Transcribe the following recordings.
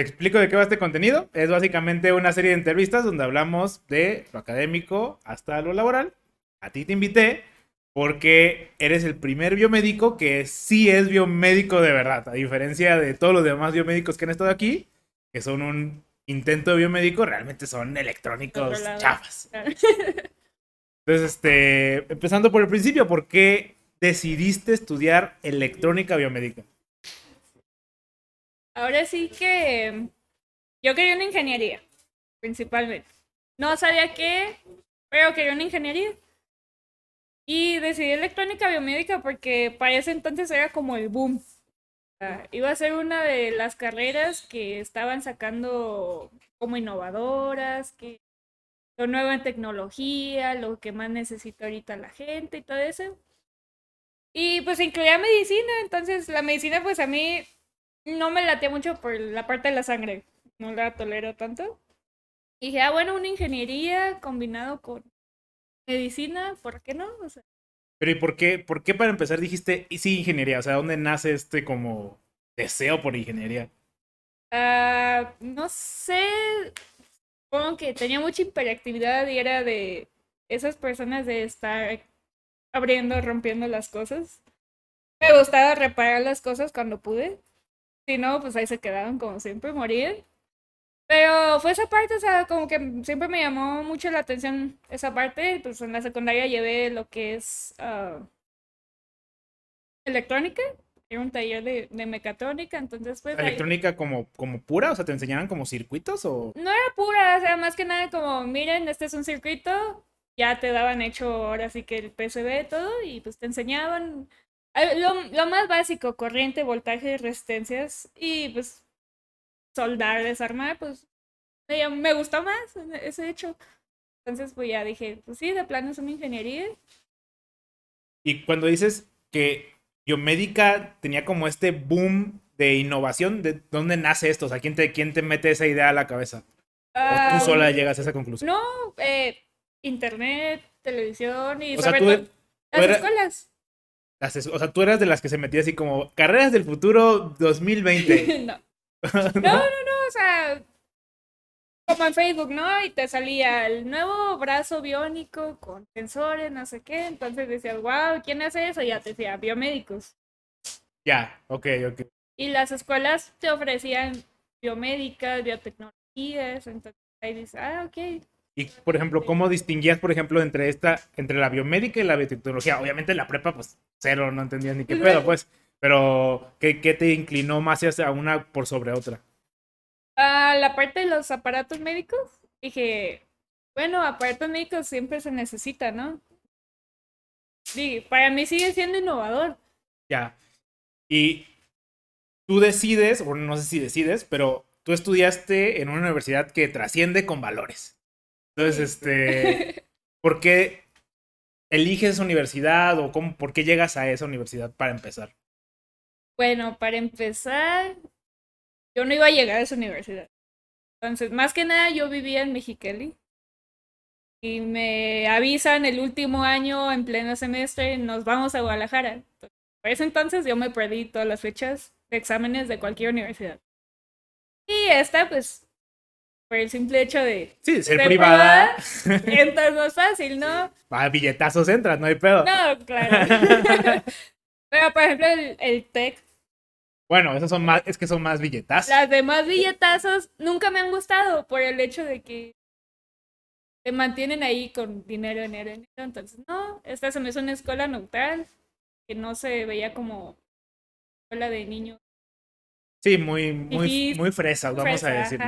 te explico de qué va este contenido. Es básicamente una serie de entrevistas donde hablamos de lo académico hasta lo laboral. A ti te invité porque eres el primer biomédico que sí es biomédico de verdad, a diferencia de todos los demás biomédicos que han estado aquí, que son un intento de biomédico, realmente son electrónicos chafas. Entonces, este, empezando por el principio, ¿por qué decidiste estudiar electrónica biomédica? Ahora sí que yo quería una ingeniería, principalmente. No sabía qué, pero quería una ingeniería. Y decidí electrónica biomédica porque para ese entonces era como el boom. iba a ser una de las carreras que estaban sacando como innovadoras, que lo nuevo en tecnología, lo que más necesita ahorita la gente y todo eso. Y pues incluía medicina, entonces la medicina pues a mí no me late mucho por la parte de la sangre, no la tolero tanto. Y dije, ah, bueno, una ingeniería combinado con medicina, ¿por qué no? Pero ¿y por qué, por qué para empezar dijiste, y sí, ingeniería? O sea, ¿dónde nace este como deseo por ingeniería? Ah, no sé, supongo que tenía mucha hiperactividad y era de esas personas de estar abriendo, rompiendo las cosas. Me gustaba reparar las cosas cuando pude. Si no, pues ahí se quedaban como siempre, morir. Pero fue esa parte, o sea, como que siempre me llamó mucho la atención esa parte. Pues en la secundaria llevé lo que es uh, electrónica. Era un taller de, de mecatrónica, entonces pues... ¿Electrónica como, como pura? O sea, ¿te enseñaban como circuitos o...? No era pura, o sea, más que nada como, miren, este es un circuito, ya te daban hecho ahora sí que el PCB todo y pues te enseñaban lo, lo más básico, corriente, voltaje, resistencias y pues soldar, desarmar, pues me gustó más ese hecho. Entonces, pues ya dije, pues sí, de plano es una ingeniería. Y cuando dices que biomédica tenía como este boom de innovación, ¿de dónde nace esto? O sea, ¿quién te, quién te mete esa idea a la cabeza? ¿O tú sola llegas a esa conclusión? No, eh, internet, televisión y sobre todo las escuelas. O sea, tú eras de las que se metía así como carreras del futuro 2020. no. no, no, no, o sea, como en Facebook, ¿no? Y te salía el nuevo brazo biónico con sensores, no sé qué. Entonces decías, wow, ¿quién hace eso? Y ya te decía, biomédicos. Ya, ok, ok. Y las escuelas te ofrecían biomédicas, biotecnologías. Entonces ahí dices, ah, ok. Y, por ejemplo, ¿cómo distinguías, por ejemplo, entre esta, entre la biomédica y la biotecnología? Obviamente en la prepa, pues, cero, no entendías ni qué pedo, pues. Pero, ¿qué, ¿qué te inclinó más hacia una por sobre otra? la parte de los aparatos médicos, dije, bueno, aparatos médicos siempre se necesita, ¿no? Sí, para mí sigue siendo innovador. Ya. Y tú decides, o no sé si decides, pero tú estudiaste en una universidad que trasciende con valores. Entonces, este, ¿por qué eliges esa universidad o cómo, por qué llegas a esa universidad para empezar? Bueno, para empezar, yo no iba a llegar a esa universidad. Entonces, más que nada, yo vivía en Mexicali. Y me avisan el último año, en pleno semestre, nos vamos a Guadalajara. por ese entonces yo me perdí todas las fechas de exámenes de cualquier universidad. Y esta, pues, por el simple hecho de sí, ser, privada, entonces no es fácil, ¿no? A billetazos entras, no hay pedo. No, claro. Pero, por ejemplo, el, el TEC bueno, esos son más, es que son más billetazos. Las demás billetazos nunca me han gustado por el hecho de que te mantienen ahí con dinero, dinero, dinero. Entonces, no, esta se me hizo una escuela neutral, que no se veía como escuela de niños. Sí, muy, muy, muy fresas, vamos a decir.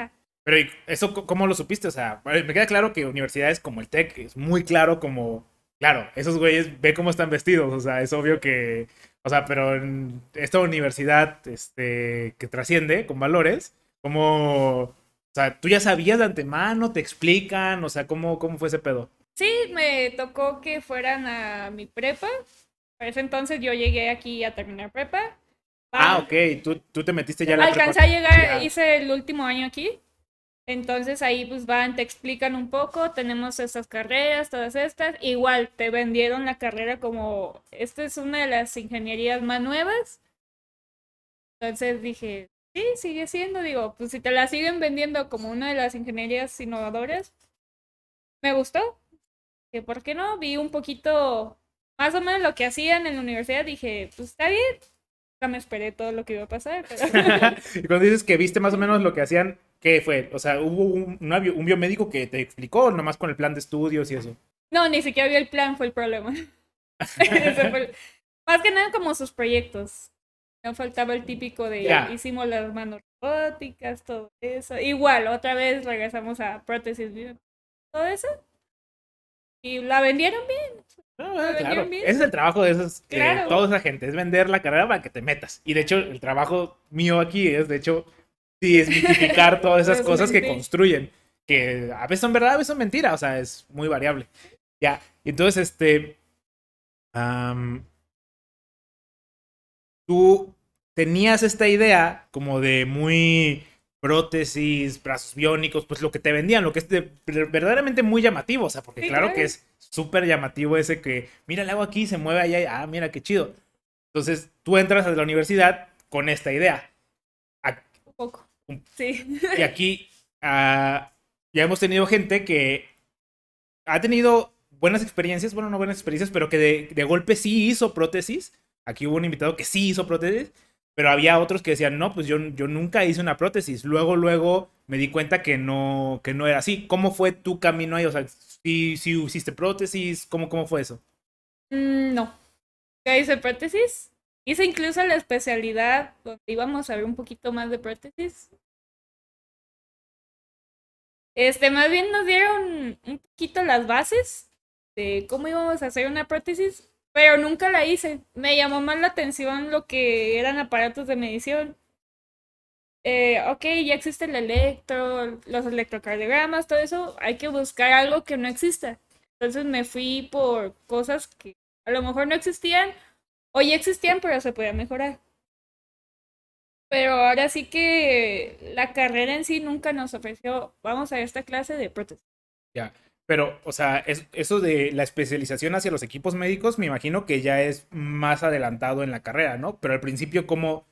Pero eso cómo lo supiste? O sea, me queda claro que universidades como el TEC es muy claro como, claro, esos güeyes ve cómo están vestidos, o sea, es obvio que o sea, pero en esta universidad este, que trasciende con valores, como, o sea, tú ya sabías de antemano, te explican, o sea, ¿cómo, cómo fue ese pedo? Sí, me tocó que fueran a mi prepa. Para ese entonces yo llegué aquí a terminar prepa. Ah, ok, tú, tú te metiste ya a la Alcancé a llegar, hice el último año aquí. Entonces ahí pues van, te explican un poco, tenemos estas carreras, todas estas. Igual te vendieron la carrera como, esta es una de las ingenierías más nuevas. Entonces dije, sí, sigue siendo, digo, pues si te la siguen vendiendo como una de las ingenierías innovadoras, me gustó. Que por qué no, vi un poquito más o menos lo que hacían en la universidad, dije, pues está bien. No me esperé todo lo que iba a pasar. Pero... y cuando dices que viste más o menos lo que hacían, ¿qué fue? O sea, ¿hubo un, un biomédico que te explicó nomás con el plan de estudios y eso? No, ni siquiera vi el plan, fue el problema. Más que nada como sus proyectos. No faltaba el típico de hicimos las manos robóticas, todo eso. Igual, otra vez regresamos a prótesis, todo eso. Y la vendieron bien. Ah, claro. Ese es el trabajo de esos, eh, toda esa gente, es vender la carrera para que te metas. Y de hecho, el trabajo mío aquí es, de hecho, desmitificar todas esas cosas que construyen. Que a veces son verdad, a veces son mentira, o sea, es muy variable. Ya, entonces, este. tú tenías esta idea como de muy prótesis, brazos biónicos, pues lo que te vendían, lo que es verdaderamente muy llamativo, o sea, porque claro, que es súper llamativo ese que, mira, le hago aquí, se mueve allá, ah, mira, qué chido. Entonces, tú entras a la universidad con esta idea. Un poco. Sí. Y aquí ah, ya hemos tenido gente que ha tenido buenas experiencias, bueno, no buenas experiencias, pero que de, de golpe sí hizo prótesis. Aquí hubo un invitado que sí hizo prótesis pero había otros que decían, no, pues yo, yo nunca hice una prótesis. Luego, luego me di cuenta que no, que no era así. ¿Cómo fue tu camino ahí? O sea, si, si hiciste prótesis, ¿cómo, cómo fue eso? Mm, no. ¿Ya hice prótesis? Hice incluso la especialidad donde íbamos a ver un poquito más de prótesis. Este, más bien nos dieron un poquito las bases de cómo íbamos a hacer una prótesis, pero nunca la hice. Me llamó más la atención lo que eran aparatos de medición. Eh, ok, ya existe el electro, los electrocardiogramas, todo eso. Hay que buscar algo que no exista. Entonces me fui por cosas que a lo mejor no existían o ya existían, pero se podía mejorar. Pero ahora sí que la carrera en sí nunca nos ofreció, vamos a esta clase de prótesis. Ya. Pero, o sea, eso de la especialización hacia los equipos médicos, me imagino que ya es más adelantado en la carrera, ¿no? Pero al principio, ¿cómo,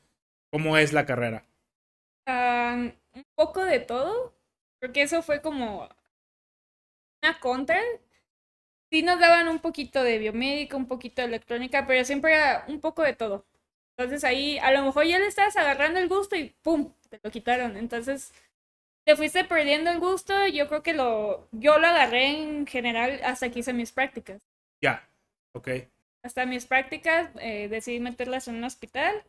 cómo es la carrera? un poco de todo, porque eso fue como una contra. Sí nos daban un poquito de biomédica, un poquito de electrónica, pero siempre era un poco de todo. Entonces ahí a lo mejor ya le estabas agarrando el gusto y ¡pum! te lo quitaron. Entonces te fuiste perdiendo el gusto, yo creo que lo, yo lo agarré en general hasta que hice mis prácticas. Ya, ok. Hasta mis prácticas eh, decidí meterlas en un hospital.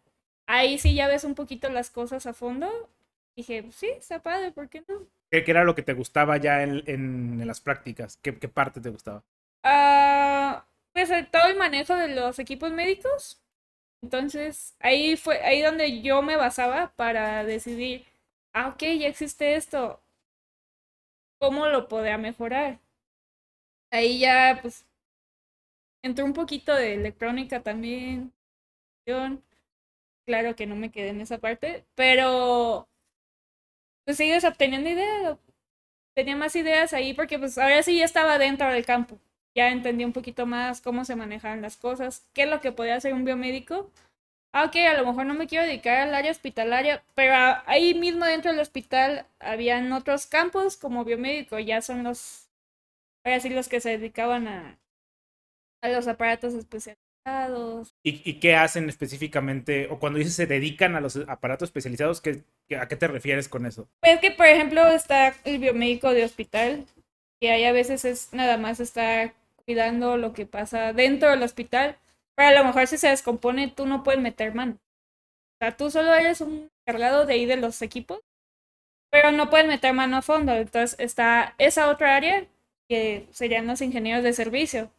Ahí sí ya ves un poquito las cosas a fondo. Dije, sí, está padre, ¿por qué no? ¿Qué, era lo que te gustaba ya en, en, las prácticas? ¿Qué, ¿Qué, parte te gustaba? Ah, pues eh, todo el manejo de los equipos médicos. Entonces, ahí fue ahí donde yo me basaba para decidir ah, ok, ya existe esto, ¿cómo lo podría mejorar? Ahí ya, pues, entró un poquito de electrónica también. Claro que no me quedé en esa parte, pero pues sigues obteniendo ideas. Tenía más ideas ahí porque pues ahora sí ya estaba dentro del campo. Ya entendí un poquito más cómo se manejaban las cosas, qué es lo que podía hacer un biomédico ah, ok, a lo mejor no me quiero dedicar al área hospitalaria, pero ahí mismo dentro del hospital habían otros campos como biomédico, ya son los, los que se dedicaban a, a los aparatos especializados. ¿Y, ¿Y, qué hacen específicamente? O cuando dices se dedican a los aparatos especializados, ¿qué, ¿a qué te refieres con eso? Pues que, por ejemplo, está el biomédico de hospital, que ahí a veces es nada más estar cuidando lo que pasa dentro del hospital pero a lo mejor si se descompone, tú no puedes meter mano. O sea, tú solo eres un encargado de ahí de los equipos, pero no puedes meter mano a fondo. Entonces está esa otra área que serían los ingenieros de servicio.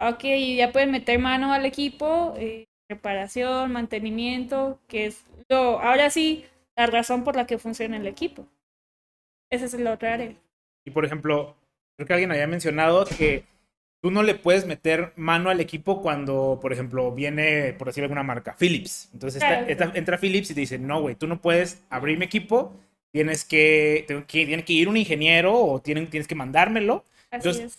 Ok, ya pueden meter mano al equipo, eh, reparación, mantenimiento, que es lo, ahora sí, la razón por la que funciona el equipo. Esa es la otra área. Y por ejemplo, creo que alguien había mencionado que tú no le puedes meter mano al equipo cuando, por ejemplo, viene, por decir alguna marca, Philips. Entonces entra Philips y te dice, no, güey, tú no puedes abrir mi equipo, tienes que, tiene que ir un ingeniero o tienen, tienes que mandármelo. Así Entonces, es.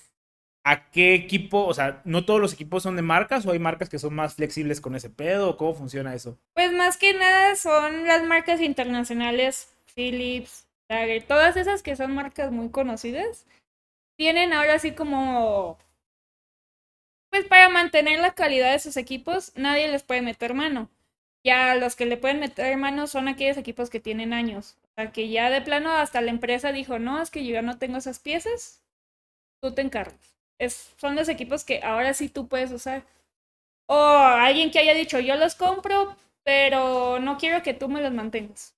¿a qué equipo? O sea, ¿no todos los equipos son de marcas o hay marcas que son más flexibles con ese pedo? ¿Cómo funciona eso? Pues más que nada son las marcas internacionales, Philips, todas esas que son marcas muy conocidas, tienen ahora sí como... Pues para mantener la calidad de sus equipos, nadie les puede meter mano. Ya los que le pueden meter mano son aquellos equipos que tienen años. O sea, que ya de plano hasta la empresa dijo, no, es que yo ya no tengo esas piezas, tú te encargas son los equipos que ahora sí tú puedes usar. O alguien que haya dicho, yo los compro, pero no quiero que tú me los mantengas.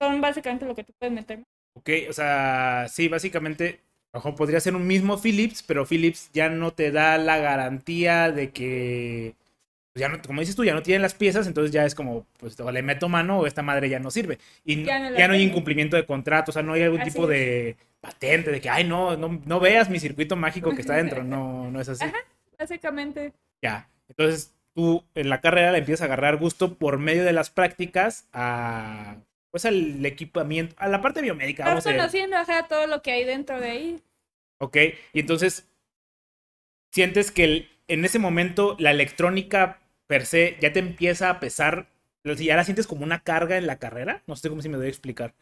son básicamente lo que tú puedes meter. Ok, o sea, sí, básicamente, ojo, podría ser un mismo Philips, pero Philips ya no te da la garantía de que, pues ya no, como dices tú, ya no tienen las piezas, entonces ya es como, pues o le meto mano o esta madre ya no sirve. Y ya no, hay incumplimiento de contrato, o sea, no hay algún tipo de patente de que, ay, no, no, no veas mi circuito mágico que está dentro. No, no es así. Ajá, básicamente. Ya. Entonces, tú en la carrera le empiezas a agarrar gusto por medio de las prácticas a pues al equipamiento, a la parte biomédica. Estás conociendo ajá, todo lo que hay dentro de ahí. Ok, y entonces sientes que en ese momento la electrónica per se ya te empieza a pesar, ya la sientes como una carga en la carrera, no sé cómo si me doy a explicar.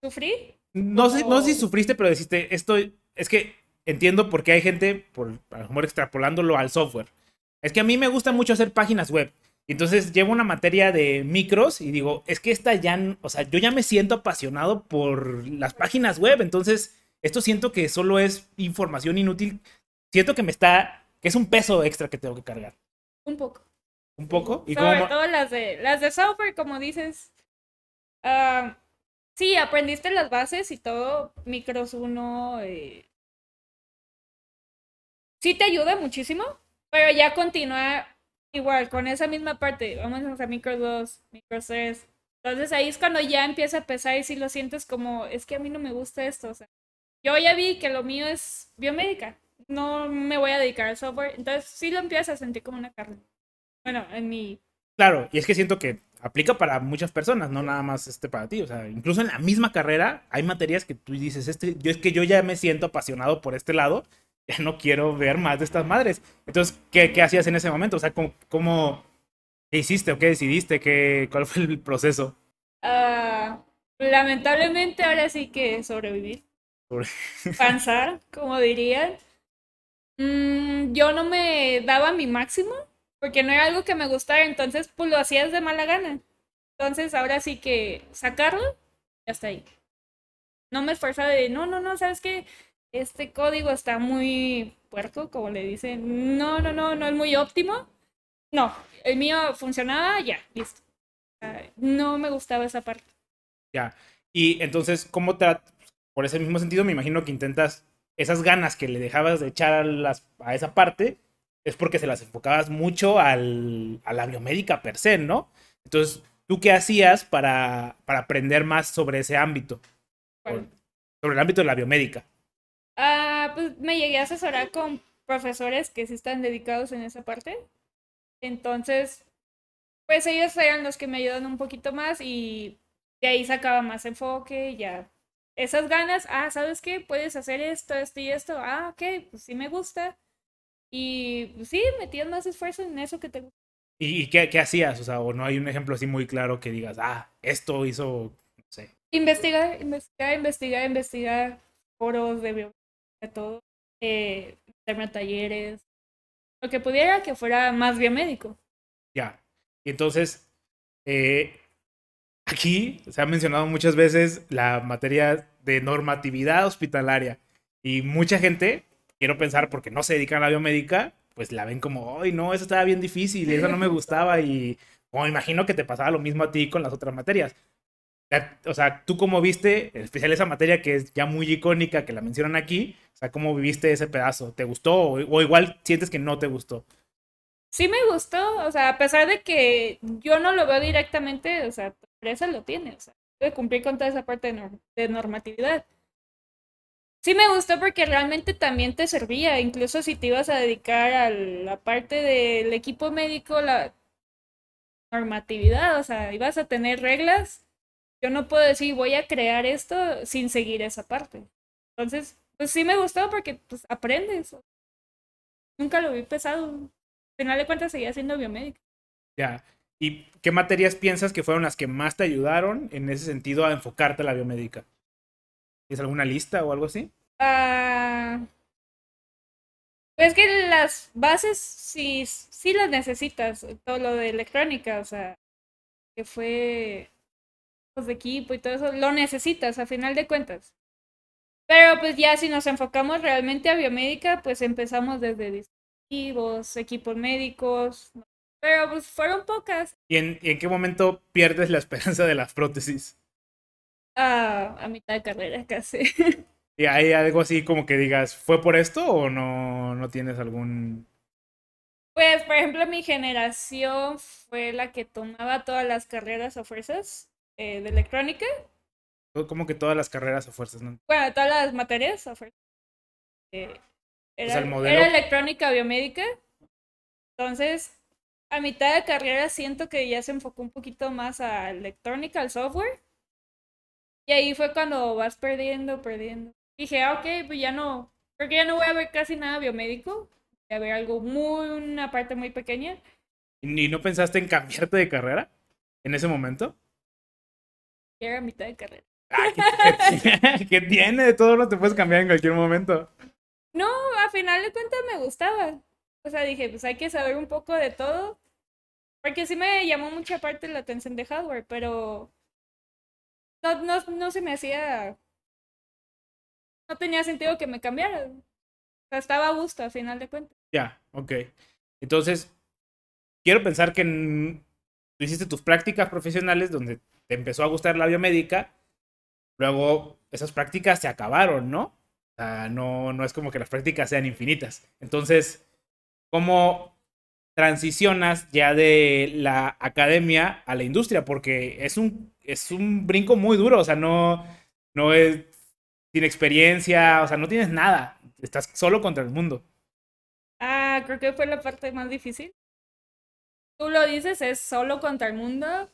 ¿Sufrí? No sé, no sé si sufriste, pero dijiste, esto es que entiendo por qué hay gente, por a lo mejor extrapolándolo al software. Es que a mí me gusta mucho hacer páginas web. Entonces llevo una materia de micros y digo, es que esta ya, o sea, yo ya me siento apasionado por las páginas web. Entonces, esto siento que solo es información inútil. Siento que me está, que es un peso extra que tengo que cargar. Un poco. ¿Un poco? ¿Y Sobre todo las de, las de software, como dices. Uh, Sí, aprendiste las bases y todo, Micros 1. Eh... Sí te ayuda muchísimo, pero ya continúa igual con esa misma parte. Vamos a Micros 2, Micros 3. Entonces ahí es cuando ya empieza a pesar y si lo sientes como, es que a mí no me gusta esto. O sea, yo ya vi que lo mío es biomédica. No me voy a dedicar al software. Entonces sí lo empiezas a sentir como una carne. Bueno, en mi... Claro, y es que siento que aplica para muchas personas, no nada más este para ti. O sea, incluso en la misma carrera hay materias que tú dices, este, yo es que yo ya me siento apasionado por este lado, ya no quiero ver más de estas madres. Entonces, ¿qué, qué hacías en ese momento? O sea, ¿cómo, cómo hiciste o qué decidiste? ¿Qué, ¿Cuál fue el proceso? Uh, lamentablemente ahora sí que sobrevivir. Pensar, como dirían. Mm, yo no me daba mi máximo porque no era algo que me gustara, entonces pues lo hacías de mala gana. Entonces ahora sí que sacarlo, ya está ahí. No me esforzaba de, no, no, no, ¿sabes qué? Este código está muy puerco, como le dicen. No, no, no, no es muy óptimo. No, el mío funcionaba, ya, listo. No me gustaba esa parte. Ya. Y entonces, ¿cómo te... Por ese mismo sentido, me imagino que intentas esas ganas que le dejabas de echar a, las, a esa parte, es porque se las enfocabas mucho al, a la biomédica per se, ¿no? Entonces, ¿tú qué hacías para, para aprender más sobre ese ámbito? Sobre el ámbito de la biomédica. Ah, pues me llegué a asesorar con profesores que sí están dedicados en esa parte. Entonces, pues ellos eran los que me ayudan un poquito más y de ahí sacaba más enfoque, ya esas ganas, ah, ¿sabes qué? Puedes hacer esto, esto y esto, ah, ok, pues sí me gusta. Y pues, sí, metías más esfuerzo en eso que te gusta. ¿Y, qué, qué, hacías? O sea, o no hay un ejemplo así muy claro que digas, ah, esto hizo, no sé. Investigar, investigar, investigar, investigar foros de biología, todo. Eh, talleres, lo que pudiera que fuera más biomédico. Ya. Y entonces, eh, aquí se ha mencionado muchas veces la materia de normatividad hospitalaria. Y mucha gente quiero pensar, porque no se dedican a la biomédica, pues la ven como, ay, no, eso estaba bien difícil, eso no me gustaba y como imagino que te pasaba lo mismo a ti con las otras materias. O sea, tú cómo viste, en especial esa materia que es ya muy icónica, que la mencionan aquí, ¿cómo viviste ese pedazo? ¿Te gustó o, igual sientes que no te gustó? Sí me gustó, o sea, a pesar de que yo no lo veo directamente, o sea, tu empresa lo tiene, o sea, debe cumplir con toda esa parte de normatividad sí me gustó porque realmente también te servía, incluso si te ibas a dedicar a la parte del equipo médico, la normatividad, o sea, ibas a tener reglas. Yo no puedo decir voy a crear esto sin seguir esa parte. Entonces, pues sí me gustó porque pues aprendes. Nunca lo vi pesado. Al final de cuentas seguía siendo biomédica. Ya. ¿Y qué materias piensas que fueron las que más te ayudaron en ese sentido a enfocarte a la biomédica? ¿Tienes alguna lista o algo así? Ah, pues que las bases sí, sí las necesitas, todo lo de electrónica, o sea, que fue los de equipo y todo eso, lo necesitas a final de cuentas. Pero pues ya si nos enfocamos realmente a biomédica, pues empezamos desde dispositivos, equipos médicos, pero pues fueron pocas. ¿Y en, y en qué momento pierdes la esperanza de las prótesis? Ah, a mitad de carrera casi. ¿Y hay algo así como que digas, ¿fue por esto o no, no tienes algún... Pues, por ejemplo, mi generación fue la que tomaba todas las carreras a fuerzas eh, de electrónica. Como que todas las carreras a fuerzas, ¿no? Bueno, todas las materias a fuerzas. Eh, era, modelo- era electrónica biomédica. Entonces, a mitad de carrera siento que ya se enfocó un poquito más a electrónica, al software. Y ahí fue cuando vas perdiendo, perdiendo. Dije, ah, ok, pues ya no, creo que ya no voy a ver casi nada biomédico. Voy a ver algo muy, una parte muy pequeña. ¿Y no pensaste en cambiarte de carrera en ese momento? Era a mitad de carrera. Ay, ¿qué, tiene? De todo lo te puedes cambiar en cualquier momento. No, a final de cuentas me gustaba. O sea, dije, pues hay que saber un poco de todo. Porque sí me llamó mucha parte la atención de hardware, pero no, no, no se me hacía. No tenía sentido que me cambiara. O sea, estaba a gusto a final de cuentas. Ya, ok. Entonces, quiero pensar que tú hiciste tus prácticas profesionales donde te empezó a gustar la biomédica. Luego, esas prácticas se acabaron, ¿no? O sea, no, no es como que las prácticas sean infinitas. Entonces, ¿cómo transicionas ya de la academia a la industria? Porque es un, es un brinco muy duro, o sea, no, no es sin experiencia, o sea, no tienes nada. Estás solo contra el mundo. Ah, creo que fue la parte más difícil. Tú lo dices, es solo contra el mundo.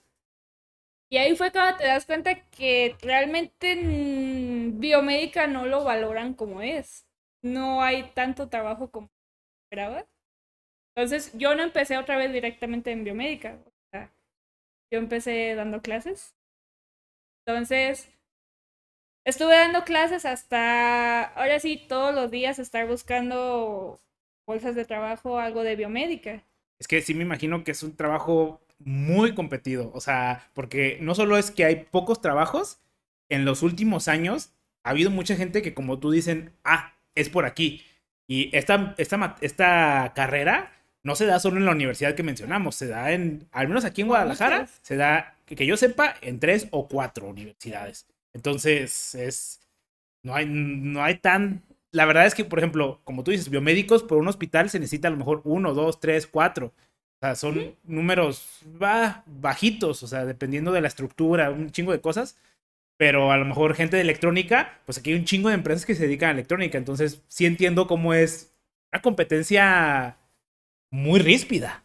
Y ahí fue cuando te das cuenta que realmente en biomédica no lo valoran como es. No hay tanto trabajo como esperaba. Entonces, yo no empecé otra vez directamente en biomédica. Yo empecé dando clases. Entonces, estuve dando clases hasta, ahora sí, todos los días estar buscando bolsas de trabajo, algo de biomédica. Es que sí me imagino que es un trabajo muy competido. O sea, porque no solo es que hay pocos trabajos, en los últimos años ha habido mucha gente que, como tú dicen, ah, es por aquí. Y esta, esta, esta carrera no se da solo en la universidad que mencionamos, se da en, al menos aquí en Guadalajara, se da, que, que yo sepa, en tres o cuatro universidades. Entonces, es, no hay, no hay tan, la verdad es que, por ejemplo, como tú dices, biomédicos por un hospital se necesita a lo mejor uno, dos, tres, cuatro. O sea, son números va, bajitos, o sea, dependiendo de la estructura, un chingo de cosas. Pero a lo mejor gente de electrónica, pues aquí hay un chingo de empresas que se dedican a electrónica. Entonces, sí entiendo cómo es una competencia muy ríspida.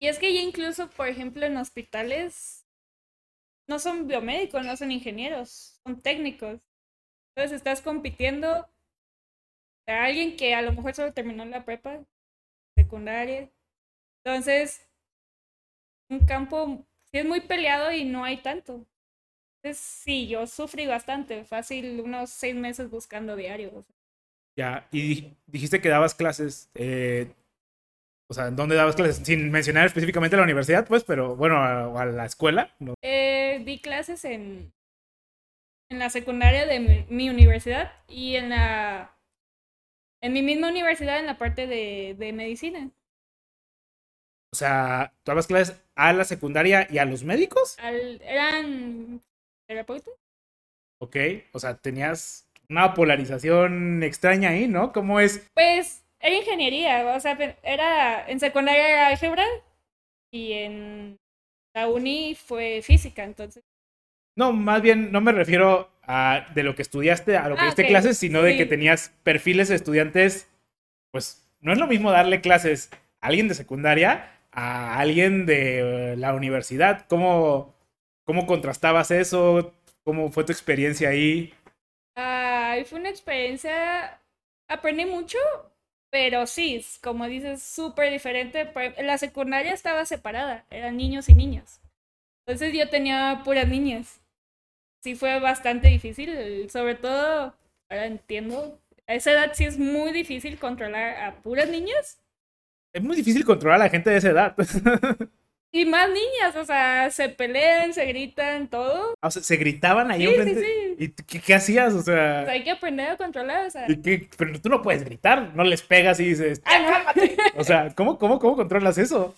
Y es que ya incluso, por ejemplo, en hospitales no son biomédicos, no son ingenieros, son técnicos. Entonces estás compitiendo a alguien que a lo mejor solo terminó la prepa, secundaria. Entonces, un campo sí es muy peleado y no hay tanto. Entonces, sí, yo sufrí bastante, fácil unos seis meses buscando diario. Ya, y di- dijiste que dabas clases. eh, o sea, ¿en dónde dabas clases? Sin mencionar específicamente la universidad, pues, pero bueno, a, a la escuela. ¿no? Eh, di clases en, en la secundaria de mi, mi universidad y en la en mi misma universidad en la parte de, de medicina. O sea, ¿tú dabas clases a la secundaria y a los médicos? Al, eran terapeutas. Ok, o sea, tenías una polarización extraña ahí, ¿no? ¿Cómo es? Pues era ingeniería, o sea, era en secundaria era álgebra y en la uni fue física, entonces. No, más bien no me refiero a de lo que estudiaste, a lo que Ah, diste clases, sino de que tenías perfiles de estudiantes, pues no es lo mismo darle clases a alguien de secundaria a alguien de eh, la universidad. ¿Cómo, cómo contrastabas eso? ¿Cómo fue tu experiencia ahí? A ahí fue una experiencia, aprendí mucho, pero sí, como dices, súper diferente. La secundaria estaba separada, eran niños y niñas. Entonces yo tenía puras niñas. Sí fue bastante difícil, sobre todo, ahora entiendo, a esa edad sí es muy difícil controlar a puras niñas. Es muy difícil controlar a la gente de esa edad. Y más niñas, o sea, se pelean, se gritan, todo. O sea, se gritaban ahí sí, enfrente. Sí, sí. ¿Y qué, hacías? O sea... hay que aprender a controlar, o sea. Pero tú no puedes gritar, no les pegas y dices, ¡Ah, o sea, ¿cómo, cómo, ¿cómo controlas eso?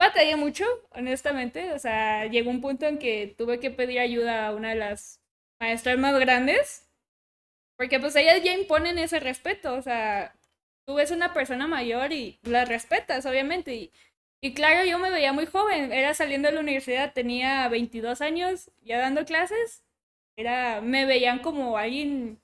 Batallé mucho, honestamente. O sea, llegó un punto en que tuve que pedir ayuda a una de las maestras más grandes. Porque pues ellas ya imponen ese respeto. O sea, tú ves una persona mayor y la respetas, obviamente. Y y claro, yo me veía muy joven, era saliendo de la universidad, tenía 22 años, ya dando clases, era, me veían como alguien...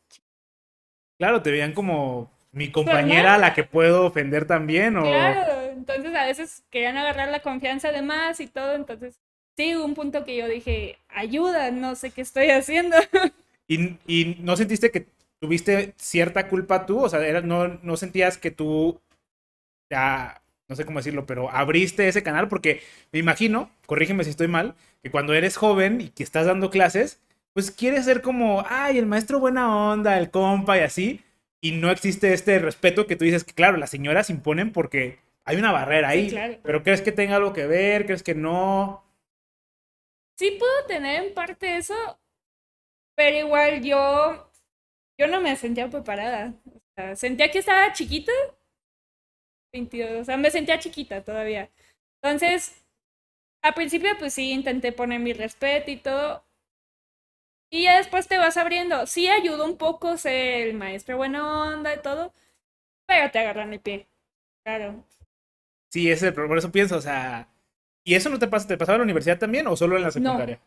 Claro, te veían como mi compañera a la que puedo ofender también, o... Claro, entonces a veces querían agarrar la confianza de más y todo, entonces sí, un punto que yo dije, ayuda, no sé qué estoy haciendo. ¿Y, y no sentiste que tuviste cierta culpa tú? O sea, era, no, no sentías que tú ya no sé cómo decirlo, pero abriste ese canal porque me imagino, corrígeme si estoy mal, que cuando eres joven y que estás dando clases, pues quieres ser como, ay, el maestro buena onda, el compa y así, y no existe este respeto que tú dices que, claro, las señoras imponen porque hay una barrera ahí, pero ¿crees que tenga algo que ver? ¿Crees que no? Sí puedo tener en parte eso, pero igual yo, yo no me sentía preparada. O sea, sentía que estaba chiquita 22, o sea, me sentía chiquita todavía. Entonces, al principio pues sí, intenté poner mi respeto y todo. Y ya después te vas abriendo. Sí ayudó un poco ser el maestro buena onda y todo, pero te agarran el pie. Claro. Sí, ese, por eso pienso, o sea, ¿y eso no te pasa? ¿Te pasaba en la universidad también o solo en la secundaria?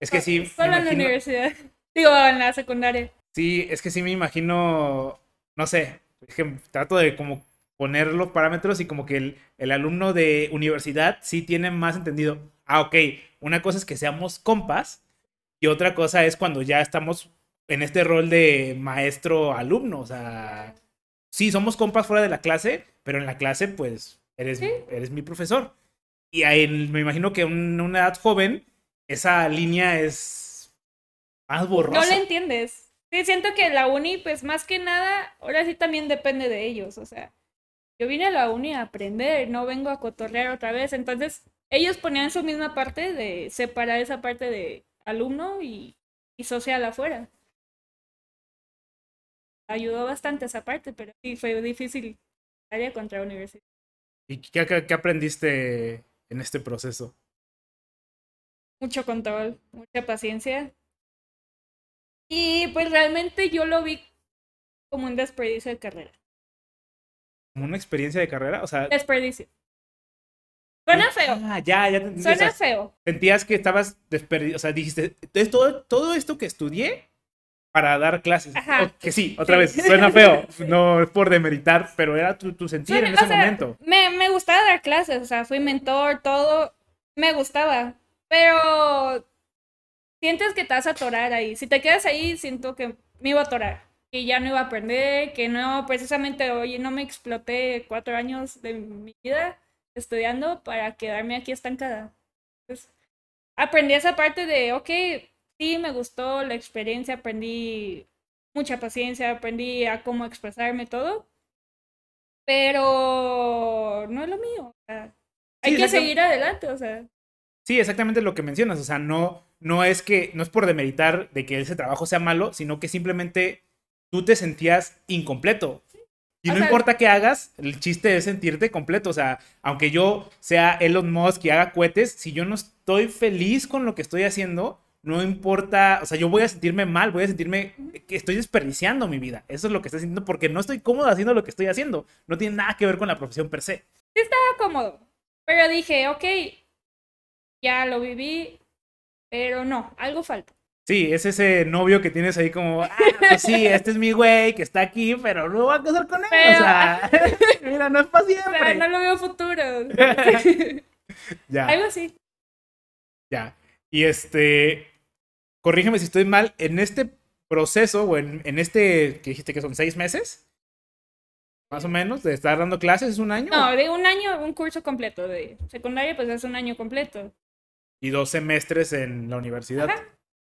Es que sí. Solo en la universidad. Digo, en la secundaria. Sí, es que sí me imagino, no sé, es que trato de como poner los parámetros y como que el, el, alumno de universidad sí tiene más entendido. Ah, ok, una cosa es que seamos compas y otra cosa es cuando ya estamos en este rol de maestro-alumno. O sea, sí, somos compas fuera de la clase, pero en la clase pues eres, eres mi profesor. Y ahí me imagino que en una edad joven esa línea es más borrosa. No la entiendes. Sí, siento que la uni, pues más que nada, ahora sí también depende de ellos, o sea yo vine a la uni a aprender, no vengo a cotorrear otra vez. Entonces, ellos ponían su misma parte de separar esa parte de alumno y, y social afuera. Ayudó bastante esa parte, pero sí fue difícil área contra la universidad. ¿Y qué, qué, qué aprendiste en este proceso? Mucho control, mucha paciencia. Y pues realmente yo lo vi como un desperdicio de carrera una experiencia de carrera, o sea... Desperdicio. Suena feo. Ah, ya, ya. Suena feo. Sentías que estabas desperdiciando, o sea, dijiste, todo, todo esto que estudié para dar clases. Ajá. que sí, otra vez, suena feo, no es por demeritar, pero era tu, tu sentir en ese momento. Me, me gustaba dar clases, o sea, fui mentor, todo, me gustaba, pero sientes que te vas a atorar ahí. Si te quedas ahí, siento que me iba a atorar que ya no iba a aprender, que no, precisamente, oye, no me exploté cuatro años de mi vida estudiando para quedarme aquí estancada. Entonces, aprendí esa parte de, ok, sí, me gustó la experiencia, aprendí mucha paciencia, aprendí a cómo expresarme todo, pero no es lo mío. hay que seguir adelante, o sea. Sí, exactamente lo que mencionas, o sea, no, no es que, no es por demeritar de que ese trabajo sea malo, sino que simplemente tú te sentías incompleto. Y no importa qué hagas, el chiste es sentirte completo. O sea, aunque yo sea Elon Musk y haga cohetes, si yo no estoy feliz con lo que estoy haciendo, no importa, o sea, yo voy a sentirme mal, voy a sentirme que estoy desperdiciando mi vida. Eso es lo que estoy sintiendo porque no estoy cómodo haciendo lo que estoy haciendo. No tiene nada que ver con la profesión per se. Sí estaba cómodo, pero dije, ok, ya lo viví, pero no, algo falta. Sí, es ese novio que tienes ahí como, ah, pues sí, este es mi güey que está aquí, pero no voy a casar con él. O sea, mira, no es para siempre. Pero no lo veo futuro. ya. Algo así. Ya. Y este, corrígeme si estoy mal, en este proceso o en, en este que dijiste que son seis meses, más o menos, de estar dando clases, es un año No, de un año, un curso completo. De secundaria, pues es un año completo. Y dos semestres en la universidad. Ajá.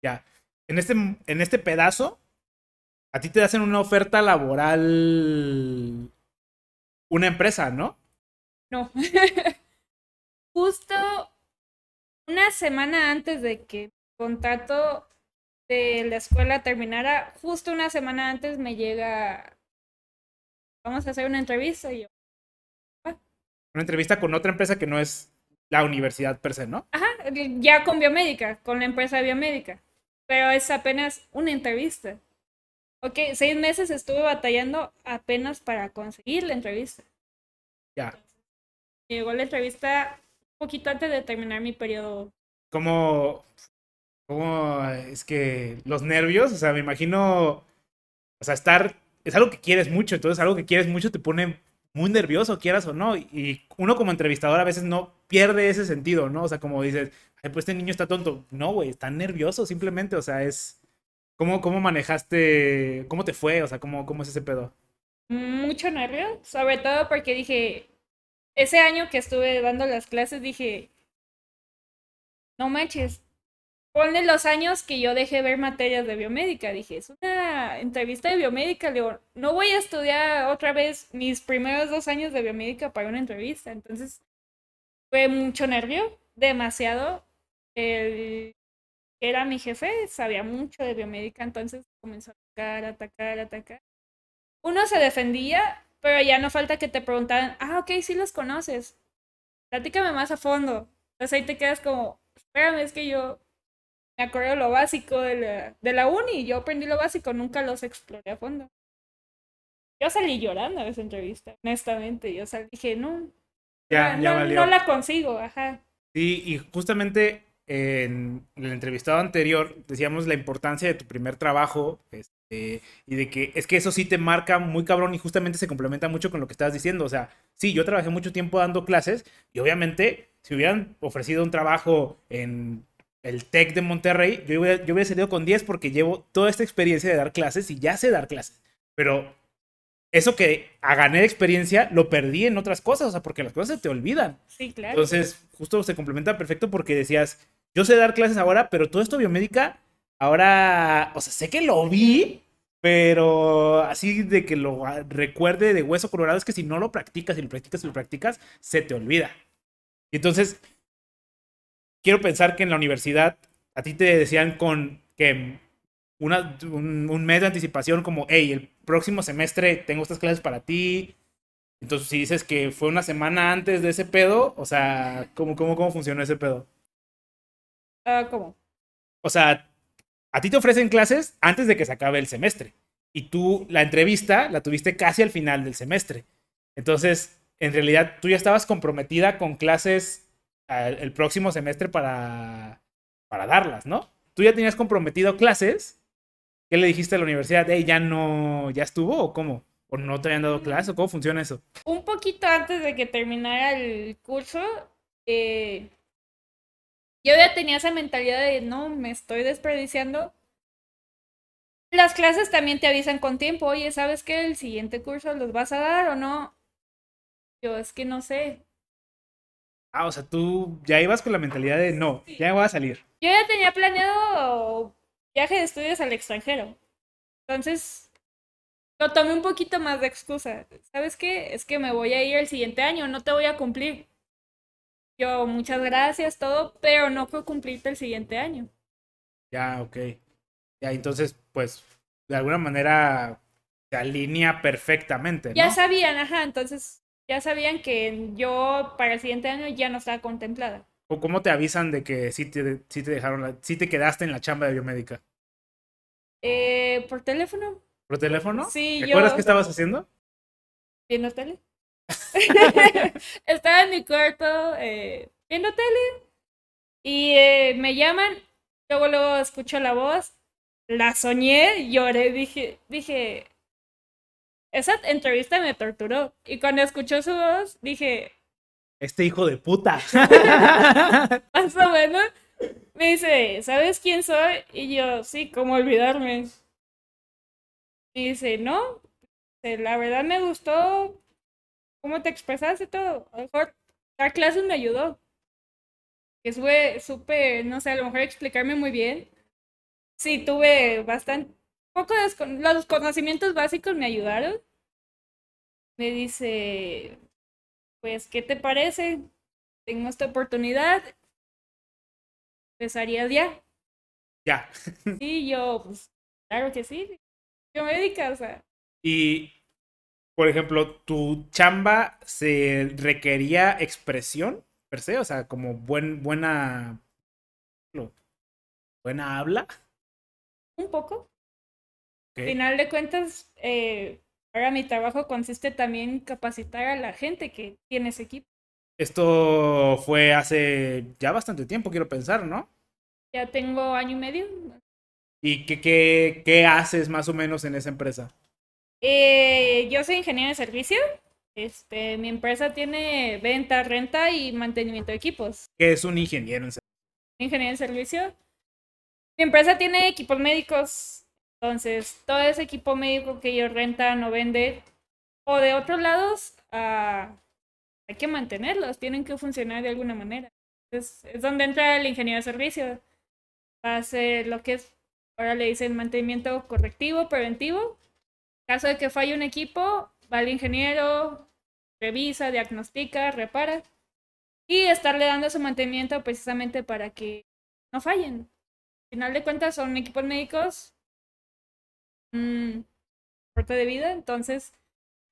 Ya. En este, en este pedazo, a ti te hacen una oferta laboral una empresa, ¿no? No. Justo una semana antes de que el contrato de la escuela terminara, justo una semana antes me llega, vamos a hacer una entrevista y yo, Una entrevista con otra empresa que no es la universidad per se, ¿no? ajá, ya con biomédica, con la empresa biomédica, pero es apenas una entrevista. Ok, seis meses estuve batallando apenas para conseguir la entrevista. Ya. Llegó la entrevista un poquito antes de terminar mi periodo Como, como es que los nervios, o sea, me imagino, o sea, estar, es algo que quieres mucho, entonces algo que quieres mucho te pone muy nervioso, quieras o no, y uno como entrevistador a veces no pierde ese sentido, ¿no? O sea, como dices, Ay, pues este niño está tonto, no, güey, está nervioso simplemente, o sea, es, ¿cómo, cómo manejaste, cómo te fue, o sea, cómo, cómo es ese pedo? mucho nervio, sobre todo porque dije, ese año que estuve dando las clases, dije, no manches, ponle los años que yo dejé ver materias de biomédica. Dije, es una entrevista de biomédica, le digo, no voy a estudiar otra vez mis primeros dos años de biomédica para una entrevista. Entonces, fue mucho nervio, demasiado. El era mi jefe sabía mucho de biomédica, entonces comenzó a atacar, atacar, atacar. Uno se defendía, pero ya no falta que te preguntaran, ah, ok, sí los conoces. Platícame más a fondo. Entonces ahí te quedas como, espérame, es que yo me acuerdo lo básico de la, de la uni, yo aprendí lo básico, nunca los exploré a fondo. Yo salí llorando de esa entrevista, honestamente. Yo salí, dije, no, Ya, no, ya no, valió. no la consigo, ajá. Sí, y justamente en el entrevistado anterior decíamos la importancia de tu primer trabajo este, y de que es que eso sí te marca muy cabrón y justamente se complementa mucho con lo que estabas diciendo. O sea, sí, yo trabajé mucho tiempo dando clases y obviamente si hubieran ofrecido un trabajo en el TEC de Monterrey, yo hubiera, yo hubiera salido con 10 porque llevo toda esta experiencia de dar clases y ya sé dar clases. Pero eso que a gané de experiencia lo perdí en otras cosas, o sea, porque las cosas se te olvidan. Sí, claro. Entonces, justo se complementa perfecto porque decías, yo sé dar clases ahora, pero todo esto biomédica, ahora, o sea, sé que lo vi, pero así de que lo recuerde de hueso colorado es que si no lo practicas, si lo practicas, si lo practicas, se te olvida. Y entonces, quiero pensar que en la universidad a ti te decían con que una, un, un mes de anticipación como, hey, el próximo semestre tengo estas clases para ti, entonces, si dices que fue una semana antes de ese pedo, o sea, ¿cómo, cómo, cómo funcionó ese pedo? Ah, ¿Cómo? O sea, a ti te ofrecen clases antes de que se acabe el semestre. Y tú la entrevista la tuviste casi al final del semestre. Entonces, en realidad, tú ya estabas comprometida con clases el próximo semestre para, para darlas, ¿no? Tú ya tenías comprometido clases. ¿Qué le dijiste a la universidad? Hey, ¿ya no, ya estuvo o cómo? ¿O no te habían dado clases? ¿O cómo funciona eso? Un poquito antes de que terminara el curso, eh, yo ya tenía esa mentalidad de no, me estoy desperdiciando. Las clases también te avisan con tiempo, oye, ¿sabes qué? El siguiente curso los vas a dar o no. Yo es que no sé. Ah, o sea, tú ya ibas con la mentalidad de no, ya me voy a salir. Yo ya tenía planeado viaje de estudios al extranjero. Entonces, lo tomé un poquito más de excusa. ¿Sabes qué? Es que me voy a ir el siguiente año, no te voy a cumplir. Yo, muchas gracias, todo, pero no puedo cumplirte el siguiente año. Ya, ok. Ya, entonces, pues, de alguna manera se alinea perfectamente, ¿no? Ya sabían, ajá, entonces ya sabían que yo para el siguiente año ya no estaba contemplada. ¿O cómo te avisan de que sí te, sí te dejaron, la- sí te quedaste en la chamba de biomédica? Eh, ¿Por teléfono? ¿Por teléfono? Sí, ¿Te yo- acuerdas qué estabas haciendo? ¿Viendo tele? Estaba en mi cuarto eh, viendo tele y eh, me llaman, luego luego escucho la voz, la soñé, lloré, dije, dije, esa entrevista me torturó y cuando escuchó su voz dije, Este hijo de puta. más o menos, me dice, ¿sabes quién soy? Y yo, sí, ¿cómo olvidarme? Y dice, no, la verdad me gustó cómo te expresaste todo. A lo mejor dar clases me ayudó. Que supe, supe, no sé, a lo mejor explicarme muy bien. Sí, tuve bastante, poco los conocimientos básicos me ayudaron. Me dice, pues, ¿qué te parece? Tengo esta oportunidad. ¿Empezarías ya? Ya. Sí, yo, pues, claro que sí. Yo médica, o sea. Y, por ejemplo, ¿tu chamba se requería expresión per se? O sea, como buen, buena, buena habla. Un poco. Al final de cuentas, eh, ahora mi trabajo consiste también en capacitar a la gente que tiene ese equipo. Esto fue hace ya bastante tiempo, quiero pensar, ¿no? Ya tengo año y medio. ¿Y qué, qué, qué haces más o menos en esa empresa? Eh, yo soy ingeniero de servicio. Este, mi empresa tiene venta, renta y mantenimiento de equipos. ¿Qué es un ingeniero en servicio? Ingeniero en servicio. Mi empresa tiene equipos médicos. Entonces, todo ese equipo médico que ellos rentan o venden, o de otros lados, uh, hay que mantenerlos, tienen que funcionar de alguna manera. Entonces, es donde entra el ingeniero de servicio. Va a hacer lo que es Ahora le dicen mantenimiento correctivo, preventivo. En caso de que falle un equipo, va el ingeniero, revisa, diagnostica, repara. Y estarle dando su mantenimiento precisamente para que no fallen. Al final de cuentas son equipos médicos. Mmm, de vida, entonces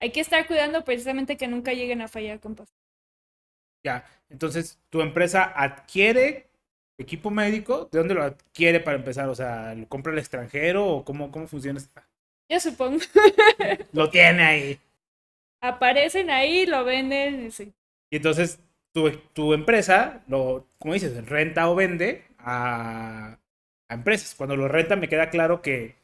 hay que estar cuidando precisamente que nunca lleguen a fallar con Ya, entonces tu empresa adquiere equipo médico, ¿de dónde lo adquiere para empezar? O sea, ¿lo compra el extranjero o cómo, cómo funciona? Yo supongo. lo tiene ahí. Aparecen ahí, lo venden. Sí. Y entonces tu, tu empresa, lo, como dices, renta o vende a, a empresas. Cuando lo renta me queda claro que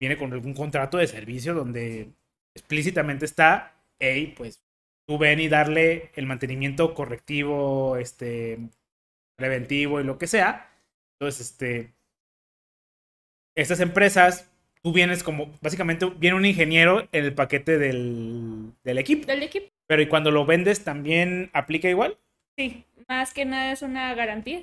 viene con algún contrato de servicio donde explícitamente está, hey, pues tú ven y darle el mantenimiento correctivo, este, preventivo y lo que sea. Entonces, este, estas empresas, tú vienes como, básicamente viene un ingeniero en el paquete del, del equipo. Del equipo. Pero ¿y cuando lo vendes también aplica igual? Sí, más que nada es una garantía.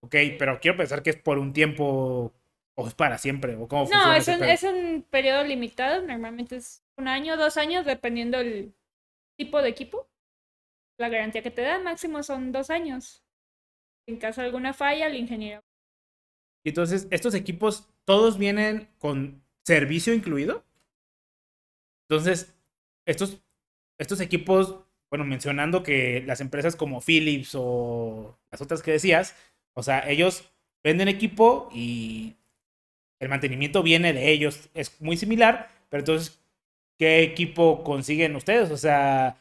Ok, pero quiero pensar que es por un tiempo o es para siempre o cómo No, es un, es un periodo limitado, normalmente es un año, dos años, dependiendo del tipo de equipo. La garantía que te da máximo son dos años. En caso de alguna falla, el ingeniero. Y entonces, ¿estos equipos todos vienen con servicio incluido? Entonces, estos, estos equipos, bueno, mencionando que las empresas como Philips o las otras que decías, o sea, ellos venden equipo y el mantenimiento viene de ellos. Es muy similar, pero entonces, ¿qué equipo consiguen ustedes? O sea,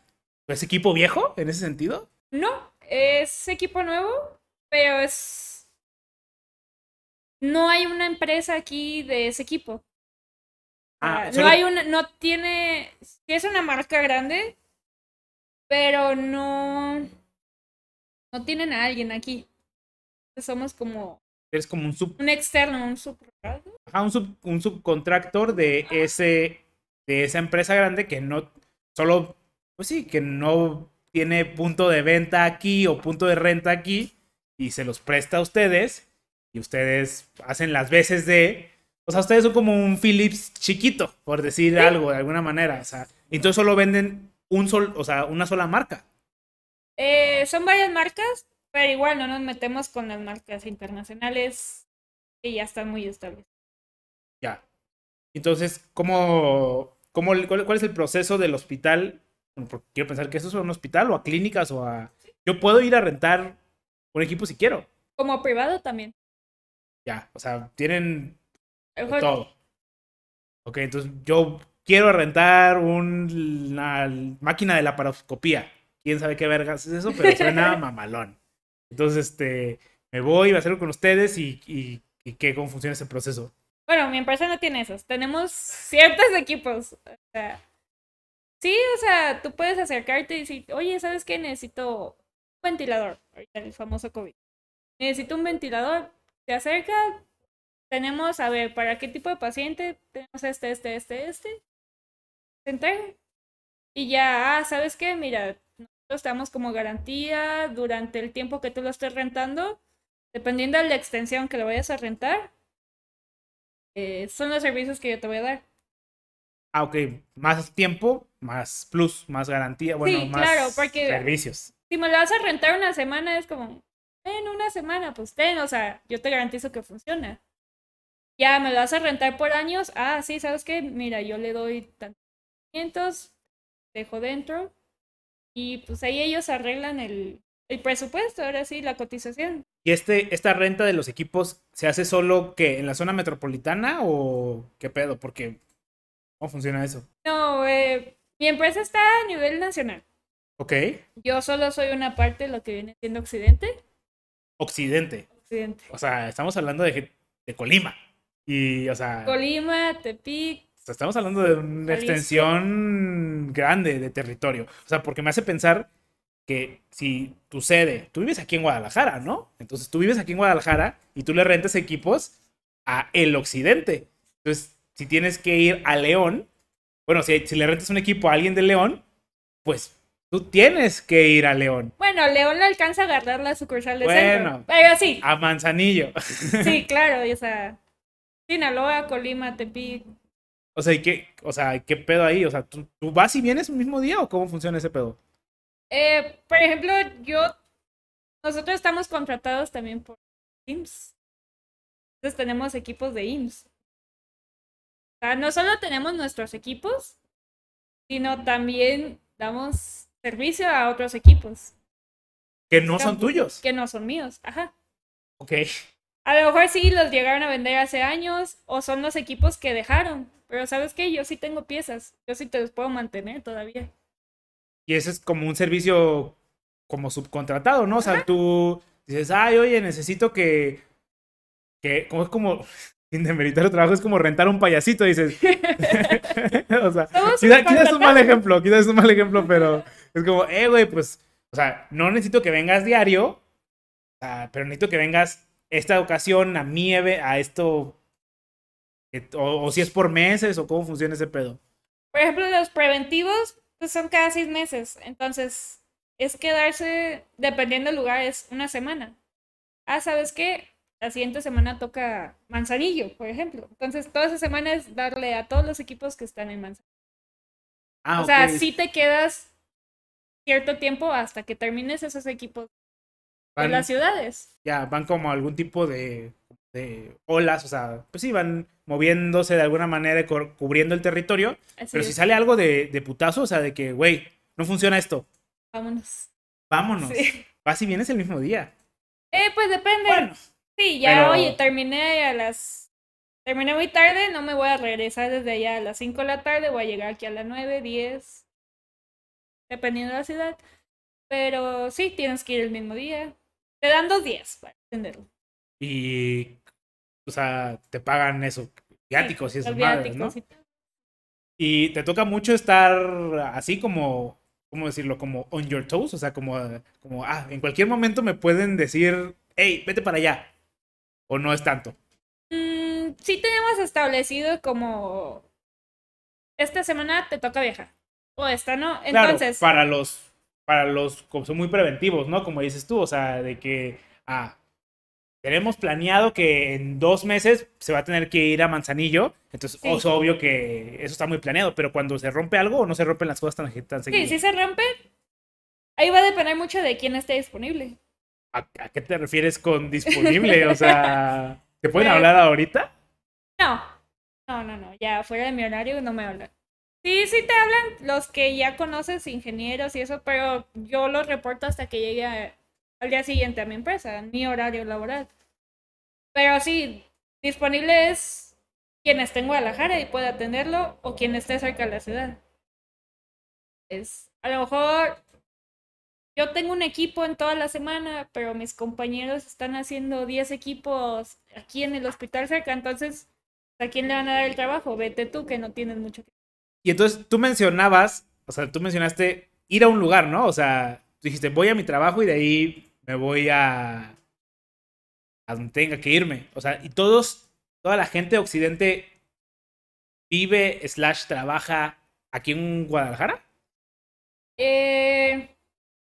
¿es equipo viejo en ese sentido? No, es equipo nuevo pero es... No hay una empresa aquí de ese equipo. Ah, no hay una, no tiene, es una marca grande, pero no, no tienen a alguien aquí. Somos como... Eres como un sub... Un externo, un subcontractor. Ajá, un, sub, un subcontractor de ese, de esa empresa grande que no, solo, pues sí, que no tiene punto de venta aquí o punto de renta aquí, y se los presta a ustedes y ustedes hacen las veces de... O sea, ustedes son como un Philips chiquito, por decir algo de alguna manera. O sea, entonces solo venden un sol, o sea, una sola marca. Eh, son varias marcas, pero igual no nos metemos con las marcas internacionales que ya están muy estables. Ya. Entonces, ¿cómo, cómo cuál, es el proceso del hospital? porque quiero pensar que eso es un hospital o a clínicas o a... Yo puedo ir a rentar un equipo si quiero. Como privado también. Ya, o sea, tienen todo. Ok, entonces yo quiero rentar una máquina de la paroscopía. Quién sabe qué vergas es eso, pero suena mamalón. Entonces, este, me voy a hacerlo con ustedes y, y, qué, cómo funciona ese proceso. Bueno, mi empresa no tiene esos. Tenemos ciertos equipos. O sea, sí, o sea, tú puedes acercarte y decir, oye, ¿sabes qué? Necesito ventilador, ahorita el famoso COVID. Necesito un ventilador, te acerca, tenemos, a ver, para qué tipo de paciente tenemos este, este, este, este. Se entrega. Y ya, ah, ¿sabes qué? Mira, damos como garantía durante el tiempo que tú lo estés rentando, dependiendo de la extensión que lo vayas a rentar, eh, son los servicios que yo te voy a dar. Ah, ok. Más tiempo, más plus, más garantía, bueno, Sí, más claro, porque- servicios. Si me lo vas a rentar una semana, es como, en una semana, pues ten, o sea, yo te garantizo que funciona. Ya, me lo vas a rentar por años, ah, sí, ¿sabes qué? Mira, yo le doy tantos dejo dentro, y pues ahí ellos arreglan el, el presupuesto, ahora sí, la cotización. ¿Y este, esta renta de los equipos se hace solo que en la zona metropolitana o qué pedo? Porque, ¿cómo funciona eso? No, eh, mi empresa está a nivel nacional. Ok. Yo solo soy una parte de lo que viene siendo Occidente. Occidente. Occidente. O sea, estamos hablando de, de Colima. Y, o sea, Colima, Tepic, sea, estamos hablando de una extensión grande de territorio. O sea, porque me hace pensar que si tu sede, tú vives aquí en Guadalajara, ¿no? Entonces tú vives aquí en Guadalajara y tú le rentas equipos a el occidente. Entonces, si tienes que ir a León, bueno, si, si le rentas un equipo a alguien de León, pues tú tienes que ir a León, Bueno, León no alcanza a agarrar la sucursal de Bueno. centro. Pero sí, a Manzanillo. sí, claro, y, o sea, Sinaloa, Colima, Tepic. O sea, ¿y qué, o sea, ¿qué pedo ahí? O sea, ¿tú, tú vas y vienes el mismo día o cómo funciona ese pedo? Eh, por ejemplo, yo, nosotros estamos contratados también por IMSS. Entonces tenemos equipos de IMSS. O sea, no solo tenemos nuestros equipos, sino también damos servicio a otros equipos Que no son tuyos. que no son míos. Ajá. Ok. A lo mejor sí los llegaron a vender hace años o son los equipos que dejaron. Pero sabes qué, yo sí tengo piezas. Yo sí te los puedo mantener todavía. Y ese es como un servicio como subcontratado, ¿no? O sea, tú dices, ay, oye, necesito que. que como es como. Sin demeritar el trabajo, es como rentar un payasito, dices. o sea, quizás es un mal ejemplo, quizás es un mal ejemplo, pero es como, eh, güey, pues. O sea, no necesito que vengas diario, sea, pero necesito que vengas esta ocasión a mi a esto. O, o si es por meses, o cómo funciona ese pedo. Por ejemplo, los preventivos pues son cada seis meses. Entonces, es quedarse, dependiendo del lugar, es una semana. Ah, ¿sabes qué? La siguiente semana toca Manzanillo, por ejemplo. Entonces, toda esa semana es darle a todos los equipos que están en Manzanillo. Ah, o sea, sí te quedas cierto tiempo hasta que termines esos equipos de Van- las ciudades. ya van como algún tipo de, de olas, o sea, pues sí, van moviéndose de alguna manera, cubriendo el territorio. Así Pero es. si sale algo de, de putazo, o sea, de que, güey, no funciona esto, Vámonos. vámonos. Sí. Vas y vienes el mismo día. Eh, pues depende. Bueno, Sí, ya, Pero- oye, terminé a las... Terminé muy tarde, no me voy a regresar desde allá a las 5 de la tarde, voy a llegar aquí a las 9, 10, dependiendo de la ciudad. Pero sí, tienes que ir el mismo día. Te dan dos días para atenderlo. y, o sea, te pagan eso, viáticos y Los esas madres, ¿no? y. Y te toca mucho estar así como, ¿cómo decirlo? Como on your toes, o sea, como, como, ah, en cualquier momento me pueden decir, hey, vete para allá. O no es tanto. Mm, sí tenemos establecido como... Esta semana te toca viajar. O esta no. Claro, Entonces, para los, para los, como son muy preventivos, ¿no? Como dices tú, o sea, de que, ah, tenemos planeado que en dos meses se va a tener que ir a Manzanillo, entonces Sí. es obvio que eso está muy planeado, pero cuando se rompe algo o no se rompen las cosas tan, tan seguido. sí, si se rompe, ahí va a depender mucho de quién esté disponible. ¿A, a qué te refieres con disponible? O sea, ¿te pueden Pues- hablar ahorita? No, no, no, no, ya fuera de mi horario no me hablan. Sí, sí te hablan los que ya conoces, ingenieros y eso, pero yo los reporto hasta que llegue a- al día siguiente a mi empresa, mi horario laboral. Pero sí, disponible es quien esté en Guadalajara y pueda atenderlo o quien esté cerca de la ciudad. Es, a lo mejor yo tengo un equipo en toda la semana, pero mis compañeros están haciendo 10 equipos aquí en el hospital cerca, entonces, ¿a quién le van a dar el trabajo? Vete tú, que no tienes mucho que... Y entonces tú mencionabas, o sea, tú mencionaste ir a un lugar, ¿no? O sea, dijiste, voy a mi trabajo y de ahí me voy a... a donde tenga que irme. O sea, y todos toda la gente de Occidente vive slash trabaja aquí en Guadalajara. Eh,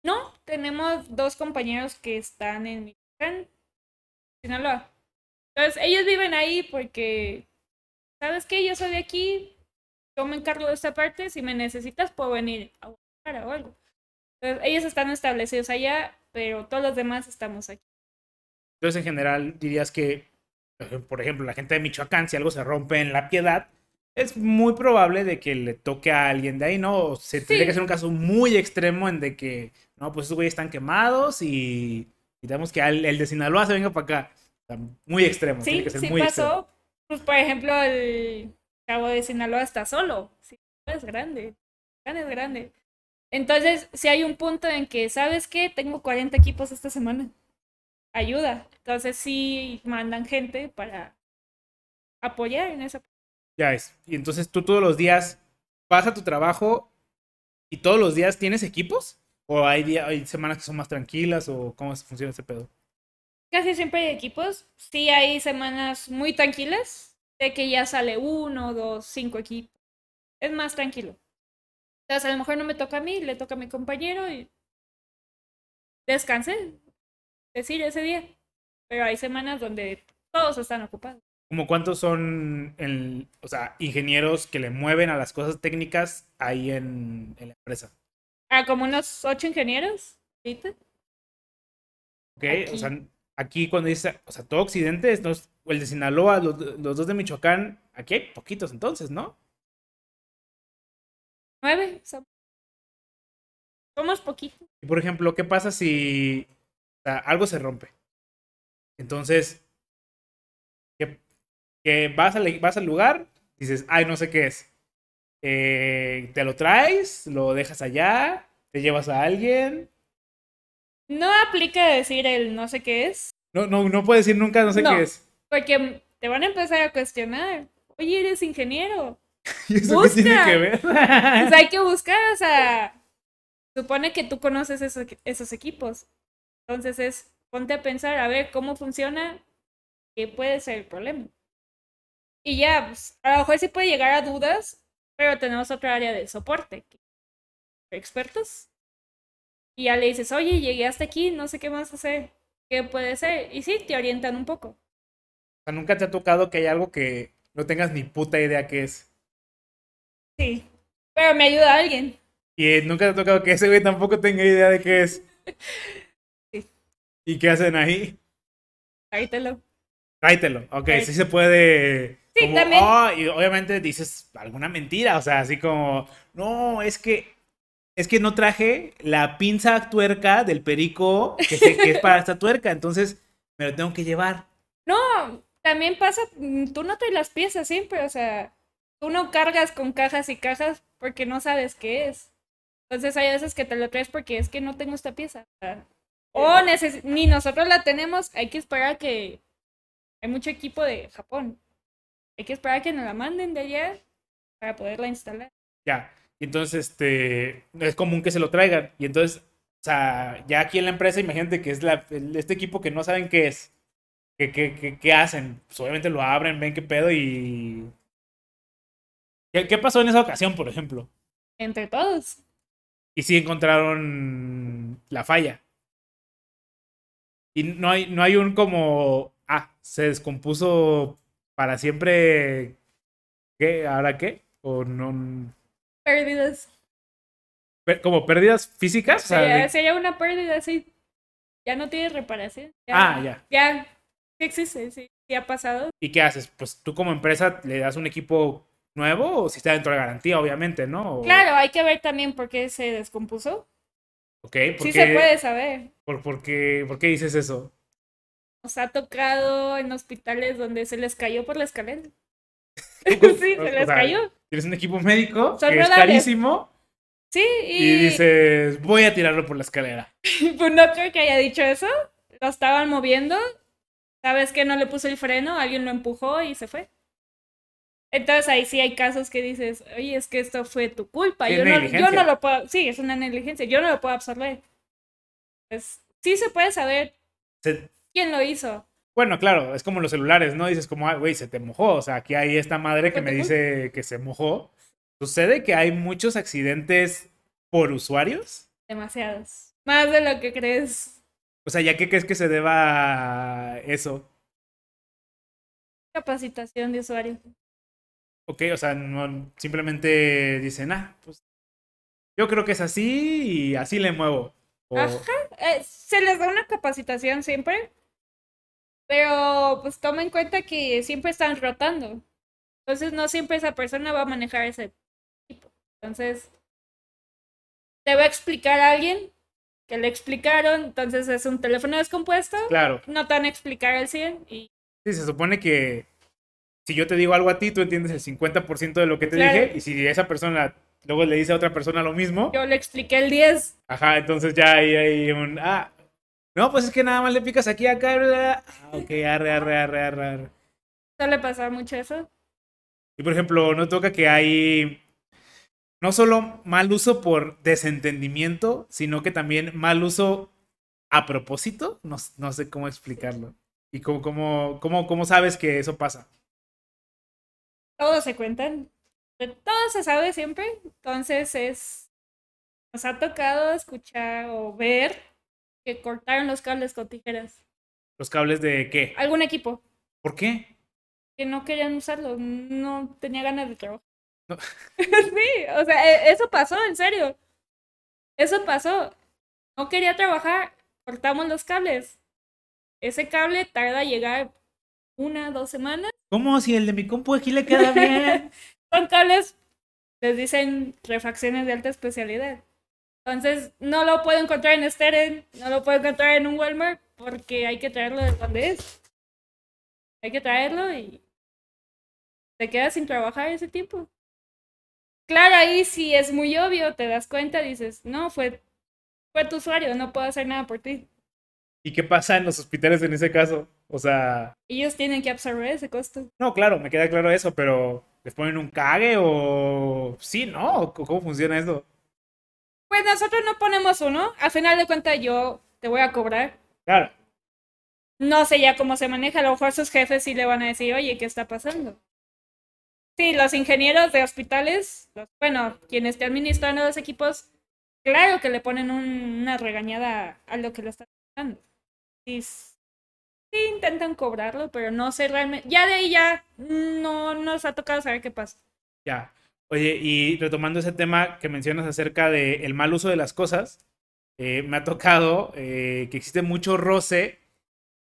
no, tenemos dos compañeros que están en Michoacán, Sinaloa. Entonces, ellos viven ahí porque, ¿sabes qué? Yo soy de aquí, yo me encargo de esta parte, si me necesitas puedo venir a Guadalajara o algo. Entonces, ellos están establecidos allá, pero todos los demás estamos aquí. Entonces, en general, dirías que, por ejemplo, la gente de Michoacán, si algo se rompe en la piedad, es muy probable de que le toque a alguien de ahí, ¿no? O se tendría que ser un caso muy extremo en de que, no, pues esos güeyes están quemados y, y tenemos que el, el de Sinaloa se venga para acá. O sea, muy extremo. Sí, tiene que ser sí muy pasó. extremo. Pues, por ejemplo, el cabo de Sinaloa está solo. Sí, es grande. Grande es grande. Entonces, si hay un punto en que, ¿sabes qué? Tengo 40 equipos esta semana. Ayuda. Entonces, sí mandan gente para apoyar en esa Ya es. Y entonces tú todos los días vas a tu trabajo y todos los días tienes equipos? ¿O hay, día, hay semanas que son más tranquilas? ¿O cómo funciona ese pedo? Casi siempre hay equipos. Sí hay semanas muy tranquilas, de que ya sale uno, dos, cinco equipos. Es más tranquilo. Entonces a lo mejor no me toca a mí, le toca a mi compañero y descansé. Decir ese día. Pero hay semanas donde todos están ocupados. ¿Como cuántos son, el, o sea, ingenieros que le mueven a las cosas técnicas ahí en, en la empresa? Ah, como unos ocho ingenieros. ¿Ahorita? ¿Ok? Aquí. O sea, aquí cuando dice, o sea, todo Occidente, es dos- el de Sinaloa, los, los dos de Michoacán, aquí hay poquitos entonces, ¿no? Nueve. Somos, somos poquitos. Y por ejemplo, ¿qué pasa si o sea, algo se rompe? Entonces, que, que vas, al, vas al lugar, dices, ay, no sé qué es. Eh, te lo traes, lo dejas allá, te llevas a alguien. No aplica decir el no sé qué es. No, no, no puedes decir nunca, no sé No. qué es. Porque te van a empezar a cuestionar. Oye, eres ingeniero. ¿Y eso qué tiene Busca. que ver? Pues hay que buscar, o sea, supone que tú conoces esos, esos equipos. Entonces es, ponte a pensar, a ver cómo funciona, qué puede ser el problema. Y ya, pues, a lo mejor sí puede llegar a dudas, pero tenemos otra área de soporte. Expertos. Y ya le dices, oye, llegué hasta aquí, no sé qué más hacer, qué puede ser. Y sí, te orientan un poco. O sea, nunca te ha tocado que hay algo que no tengas ni puta idea qué es. Sí. Pero me ayuda alguien. Y eh, nunca te ha tocado que ese güey tampoco tenga idea de qué es. Sí. ¿Y qué hacen ahí? Tráetelo. Tráetelo. Ok, Tráetelo. sí se puede. Sí, como, también. "Oh", y obviamente dices alguna mentira. O sea, así como, no, es que. Es que no traje la pinza tuerca del perico que es para esta tuerca. Entonces me lo tengo que llevar. No, también pasa, mm, tú no traes las piezas siempre, o sea, tú no cargas con cajas y cajas porque no sabes qué es. Entonces hay veces que te lo traes porque es que no tengo esta pieza. O, ni nosotros la tenemos, hay que esperar que hay mucho equipo de Japón. Hay que esperar que nos la manden de allá para poderla instalar. Ya. Y entonces, este, es común que se lo traigan. Y entonces, o sea, ya aquí en la empresa, imagínate que es la, este equipo que no saben qué es. ¿Qué, qué, qué, qué hacen? Pues obviamente lo abren, ven qué pedo y... ¿Qué, qué pasó en esa ocasión, por ejemplo? Entre todos. Y sí encontraron la falla. Y no hay, no hay un como... Ah, se descompuso para siempre... ¿Qué? ¿Ahora qué? O no... Pérdidas. Como pérdidas físicas. o sea, Sería, de- sería una pérdida así. Ya no tiene reparación. Ah, ya. Ya, sí existe, sí, sí ha pasado. ¿Y qué haces? Pues tú como empresa le das un equipo nuevo o si está dentro de la garantía, obviamente, ¿no? O- Claro, hay que ver también por qué se descompuso. Ok, ¿por Sí qué, se puede saber. por, por qué, por qué dices eso? Nos ha tocado en hospitales donde se les cayó por la escalera. sí, se o les sea, cayó. Tienes un equipo médico Son que es carísimo Sí, y... y, dices, voy a tirarlo por la escalera. pues no creo que haya dicho eso. Lo estaban moviendo. Sabes que no le puso el freno, alguien lo empujó y se fue. Entonces ahí sí hay casos que dices, oye, es que esto fue tu culpa. Yo no, yo no lo puedo, sí, es una negligencia, yo no lo puedo absorber. Pues sí se puede saber Se- quién lo hizo. Bueno, claro, es como los celulares, ¿no? Dices como, ah, güey, se te mojó. O sea, aquí hay esta madre que me dice que se mojó. ¿Sucede que hay muchos accidentes por usuarios? Demasiados. Más de lo que crees. O sea, ¿ya qué crees que se deba a eso? Capacitación de usuario. Ok, o sea, no, simplemente dicen, ah, pues yo creo que es así y así le muevo. Ajá, eh, se les da una capacitación siempre, pero pues toma en cuenta que siempre están rotando. Entonces no siempre esa persona va a manejar ese tipo. Entonces, te va a explicar a alguien que le explicaron, entonces es un teléfono descompuesto. Claro. No te van a explicar al 100 y... Sí, se supone que si yo te digo algo a ti, tú entiendes el 50% de lo que te dije, y si esa persona luego le dice a otra persona lo mismo. Yo le expliqué el 10. Ajá, entonces ya hay, hay un. Ah, no, pues es que nada más le picas aquí acá. Ah, ok, arre, arre, arre, arre. ¿Suele pasar mucho eso? Y por ejemplo, no toca que hay. No solo mal uso por desentendimiento, sino que también mal uso a propósito. No, no sé cómo explicarlo. ¿Y cómo, cómo, cómo, cómo sabes que eso pasa? Todos se cuentan, todo se sabe siempre, entonces es, nos ha tocado escuchar o ver que cortaron los cables con tijeras. ¿Los cables de qué? Algún equipo. ¿Por qué? Que no querían usarlo, no tenía ganas de trabajar. sí, o sea, e, eso pasó, en serio. Eso pasó. No quería trabajar, cortamos los cables. Ese cable tarda en llegar una, dos semanas. ¿Cómo? Si el de mi compu aquí le queda bien. Son cables, les dicen refacciones de alta especialidad. Entonces, no lo puedo encontrar en Steren, no lo puedo encontrar en un Walmart, porque hay que traerlo de donde es. Hay que traerlo y te quedas sin trabajar ese tiempo. Claro, ahí sí es muy obvio, te das cuenta, dices, no, fue, fue tu usuario, no puedo hacer nada por ti. ¿Y qué pasa en los hospitales en ese caso? O sea... Ellos tienen que absorber ese costo. No, claro, me queda claro eso, pero ¿les ponen un cague o...? Sí, ¿no? ¿Cómo funciona eso? Pues nosotros no ponemos uno. A final de cuentas yo te voy a cobrar. Claro. No sé ya cómo se maneja. A lo mejor sus jefes sí le van a decir, oye, ¿qué está pasando? Sí, los ingenieros de hospitales, bueno, quienes te administran los equipos, claro que le ponen una regañada a lo que lo está pasando sí, intentan cobrarlo, pero no sé realmente. Ya de ahí ya no nos ha tocado saber qué pasa. Ya. Oye, y retomando ese tema que mencionas acerca del mal uso de las cosas, eh, me ha tocado eh, que existe mucho roce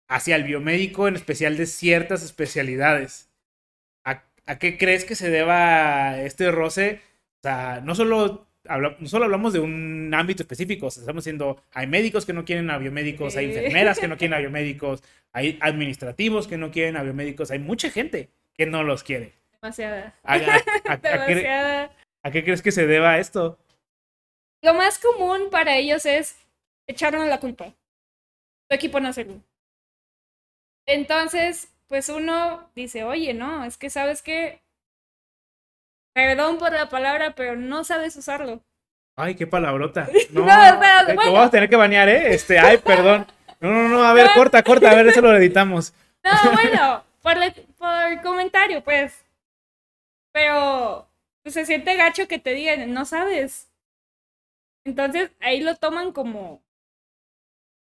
hacia el biomédico, en especial de ciertas especialidades. ¿A, ¿A, qué crees que se deba este roce? O sea, no solo no solo hablamos de un ámbito específico, estamos diciendo, hay médicos que no quieren a biomédicos, hay enfermeras que no quieren a biomédicos, hay administrativos que no quieren a biomédicos, hay mucha gente que no los quiere. Demasiada. ¿A, qué, crees que se deba esto? Lo más común para ellos es echarnos la culpa. Tu equipo no hacerlo. Entonces, pues uno dice, oye, no, es que sabes que Perdón por la palabra, pero no sabes usarlo. Ay, qué palabrota. No, no te, vamos a tener que banear, ¿eh? Este, ay, perdón. No, no, no, a ver, corta, corta, a ver, eso lo editamos. No, bueno, por, por comentario, pues. Pero pues, se siente gacho que te digan, no sabes. Entonces ahí lo toman como,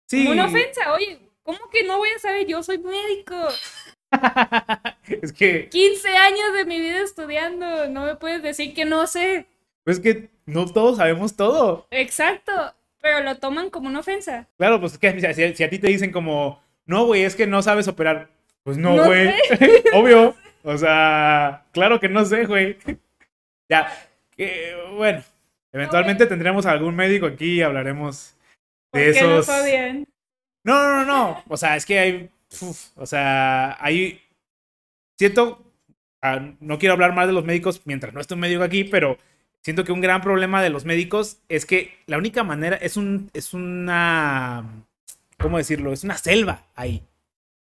sí. como una ofensa. Oye, ¿cómo que no voy a saber? Yo soy médico. es que. 15 años de mi vida estudiando. No me puedes decir que no sé. Pues que no todos sabemos todo. Exacto. Pero lo toman como una ofensa. Claro, pues es que si, a ti te dicen como, no, güey, es que no sabes operar. Pues no, güey. Obvio. O sea, claro que no sé, güey. ya. Que, bueno. Eventualmente tendremos algún médico aquí y hablaremos de esos. No, bien? no, no, no, no. O sea, es que hay o sea, ahí siento, ah, no quiero hablar más de los médicos mientras no esté un médico aquí, pero siento que un gran problema de los médicos es que la única manera es un, es una, ¿cómo decirlo? Es una selva ahí.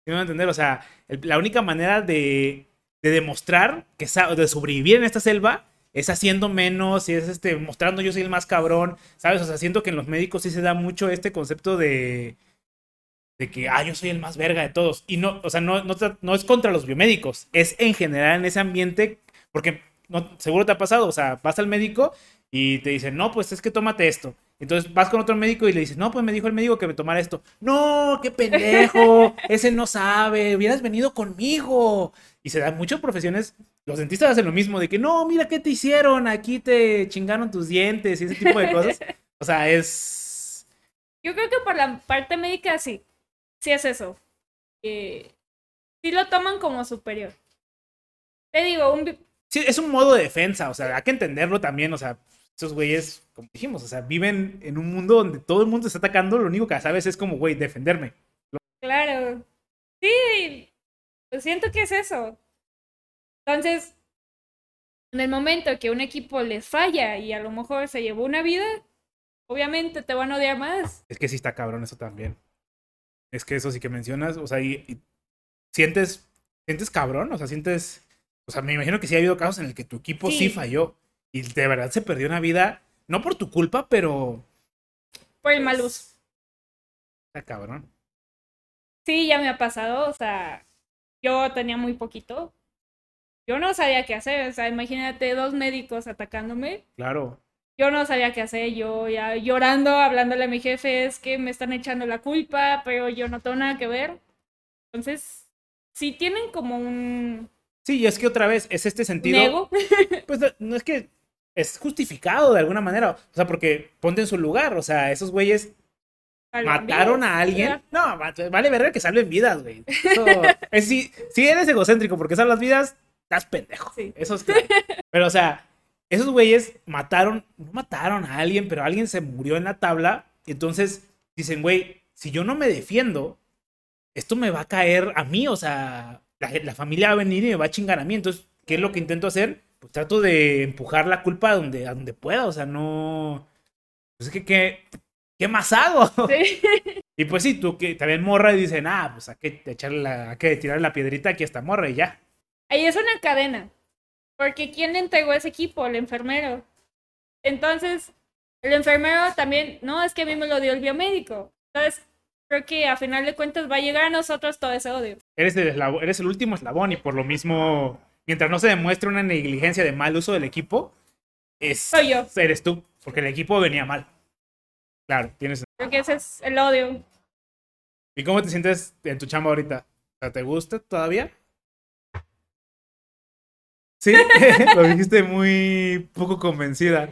¿Sí me entender? O sea, la única manera de, de demostrar que de sobrevivir en esta selva es haciendo menos y es este mostrando yo soy el más cabrón, ¿sabes? O sea, siento que en los médicos sí se da mucho este concepto de de que, ah, yo soy el más verga de todos. Y no, o sea, no, no, no es contra los biomédicos, es en general en ese ambiente, porque seguro te ha pasado, o sea, vas al médico y te dicen, no, pues es que tómate esto. Entonces vas con otro médico y le dices, no, pues me dijo el médico que me tomara esto. No, qué pendejo, ese no sabe, hubieras venido conmigo. Y se dan muchas profesiones, los dentistas hacen lo mismo, de que no, mira qué te hicieron, aquí te chingaron tus dientes y ese tipo de cosas. O sea, es... Yo creo que por la parte médica sí, sí es eso. Eh, sí lo toman como superior. Te digo, un... Sí, es un modo de defensa, o sea, hay que entenderlo también, o sea, esos güeyes, como dijimos, o sea, viven en un mundo donde todo el mundo está atacando, lo único que sabes es como, güey, defenderme. Claro. Sí, pues siento que es eso. Entonces, en el momento que un equipo les falla y a lo mejor se llevó una vida, obviamente te van a odiar más. Es que sí está cabrón eso también. Es que eso sí que mencionas, o sea, y, sientes, sientes cabrón, o sea, sientes, o sea, me imagino que sí ha habido casos en el que tu equipo sí falló. Y de verdad se perdió una vida, no por tu culpa, pero... Por el mal pues, uso. Está cabrón. Sí, ya me ha pasado, o sea, yo tenía muy poquito. Yo no sabía qué hacer, o sea, imagínate dos médicos atacándome. Claro. Yo no sabía qué hacer, yo ya llorando, hablándole a mi jefe, es que me están echando la culpa, pero yo no tengo nada que ver. Entonces, sí tienen como un... Sí, y es que otra vez es este sentido... ¿Nego? pues no es que es justificado de alguna manera. O sea, porque ponte en su lugar. O sea, esos güeyes mataron a alguien. No, vale ver que salven vidas, güey. si, si, eres egocéntrico porque salvas vidas, estás pendejo. Eso es claro. Pero, o sea, esos güeyes mataron, no mataron a alguien, pero alguien se murió en la tabla. Entonces dicen, güey, si yo no me defiendo, esto me va a caer a mí. O sea, la, la familia va a venir y me va a chingar a mí. Entonces, ¿qué es lo que intento hacer? pues trato de empujar la culpa a donde, a donde pueda, o sea, no... Pues es que, ¿qué, qué más hago? Y pues sí, tú que también morra y dicen, ah, pues hay que, echarle la, hay que tirarle la piedrita aquí a esta morra y ya. Ahí es una cadena, porque ¿quién le entregó ese equipo? El enfermero. Entonces, el enfermero también, no, es que a mí me lo dio el biomédico. Entonces, creo que a final de cuentas va a llegar a nosotros todo ese odio. Eres el, eres el último eslabón y por lo mismo mientras no se demuestre una negligencia de mal uso del equipo, es, Soy yo. eres tú, porque el equipo venía mal. Claro, tienes. Creo que ese es el odio. ¿Y cómo te sientes en tu chamba ahorita? ¿Te gusta todavía? Sí, lo dijiste muy poco convencida.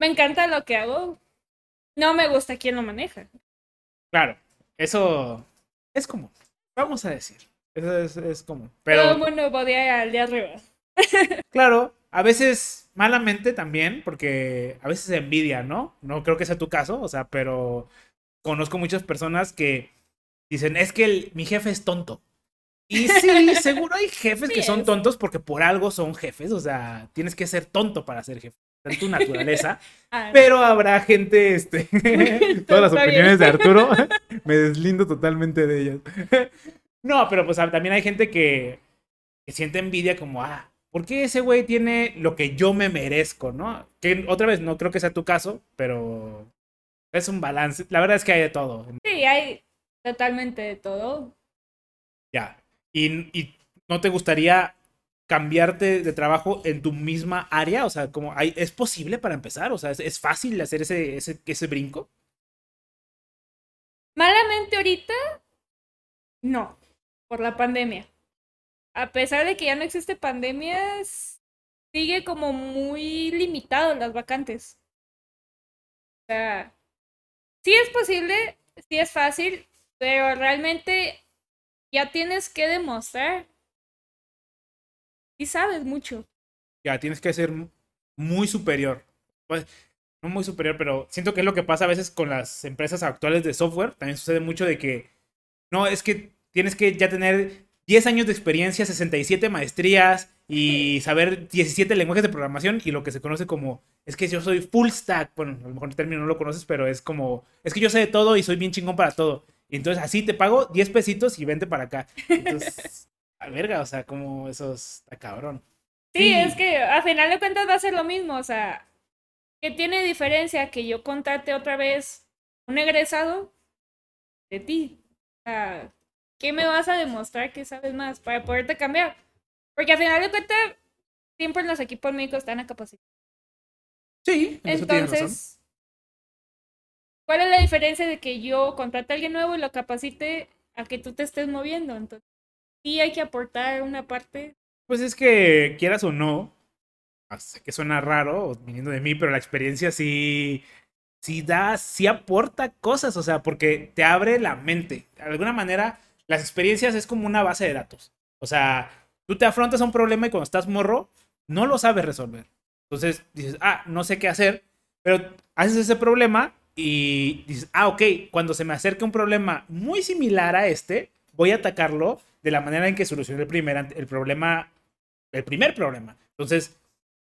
me encanta lo que hago. No me gusta quién lo maneja. Claro, eso es como, vamos a decir. Eso es, como. Pero, Todo el mundo podía al de arriba. claro, a veces malamente también, porque a veces envidia, ¿no? No creo que sea tu caso, o sea, pero conozco muchas personas que dicen, es que mi jefe es tonto. Y sí, seguro hay jefes que son tontos porque por algo son jefes, o sea, tienes que ser tonto para ser jefe. En tu naturaleza. Ah, pero habrá gente, este, todas las opiniones de Arturo, me deslindo totalmente de ellas. No, pero pues también hay gente que, siente envidia como, ah, ¿por qué ese güey tiene lo que yo me merezco, no? Que otra vez, no creo que sea tu caso, pero es un balance. La verdad es que hay de todo. Sí, hay totalmente de todo. ¿Y, no te gustaría cambiarte de trabajo en tu misma área? O sea, como hay, ¿es posible para empezar? O sea, ¿es, fácil hacer ese, ese, ese brinco? Malamente ahorita, no por la pandemia. A pesar de que ya no existe pandemia, sigue como muy limitado las vacantes. O sea, sí es posible, sí es fácil, pero realmente ya tienes que demostrar. Y sabes mucho. Ya, tienes que ser muy superior. Pues, no muy superior, pero siento que es lo que pasa a veces con las empresas actuales de software. También sucede mucho de que, no, es que tienes que ya tener 10 años de experiencia, 67 maestrías y saber 17 lenguajes de programación y lo que se conoce como, es que yo soy full stack, bueno, a lo mejor el término no lo conoces, pero es como, es que yo sé de todo y soy bien chingón para todo. Y entonces así te pago 10 pesitos y vente para acá. Entonces, a verga, o sea, como eso está cabrón. Sí, es que a final de cuentas va a ser lo mismo, o sea, que tiene diferencia que yo contrate otra vez un egresado de ti. O sea, ¿qué me vas a demostrar que sabes más para poderte cambiar? Porque al final de cuentas, siempre los equipos médicos están a capacidad. Sí, en. Entonces, ¿cuál es la diferencia de que yo contrate a alguien nuevo y lo capacite a que tú te estés moviendo? Entonces, sí hay que aportar una parte. Pues es que quieras o no, sé que suena raro viniendo de mí, pero la experiencia sí, sí da, sí aporta cosas, o sea, porque te abre la mente. De alguna manera, las experiencias es como una base de datos. O sea, tú te afrontas a un problema y cuando estás morro, no lo sabes resolver. Entonces dices, ah, no sé qué hacer, pero haces ese problema y dices, ah, ok, cuando se me acerque un problema muy similar a este, voy a atacarlo de la manera en que solucioné el primer el problema, el primer problema. Entonces,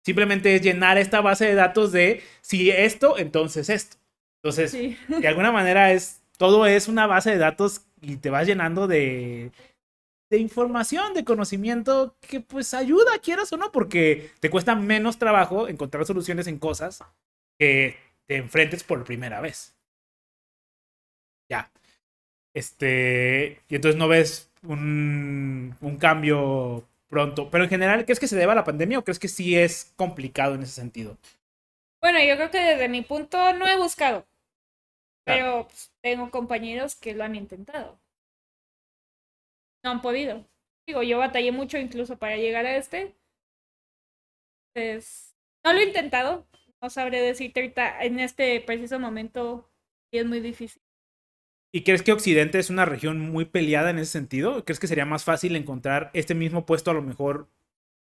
simplemente es llenar esta base de datos de si esto, entonces esto. Entonces, Sí. de alguna manera es todo es una base de datos y te vas llenando de de información, de conocimiento que pues ayuda, quieras o no, porque te cuesta menos trabajo encontrar soluciones en cosas que te enfrentes por primera vez. Ya. Este, y entonces no ves un, un cambio pronto. Pero en general, ¿crees que se deba a la pandemia o crees que sí es complicado en ese sentido? Bueno, yo creo que desde mi punto no he buscado, Claro. pero pues, tengo compañeros que lo han intentado. No han podido. Digo, yo batallé mucho incluso para llegar a este. Entonces, no lo he intentado. No sabré decirte ahorita en este preciso momento si es muy difícil. ¿Y crees que Occidente es una región muy peleada en ese sentido? ¿Crees que sería más fácil encontrar este mismo puesto a lo mejor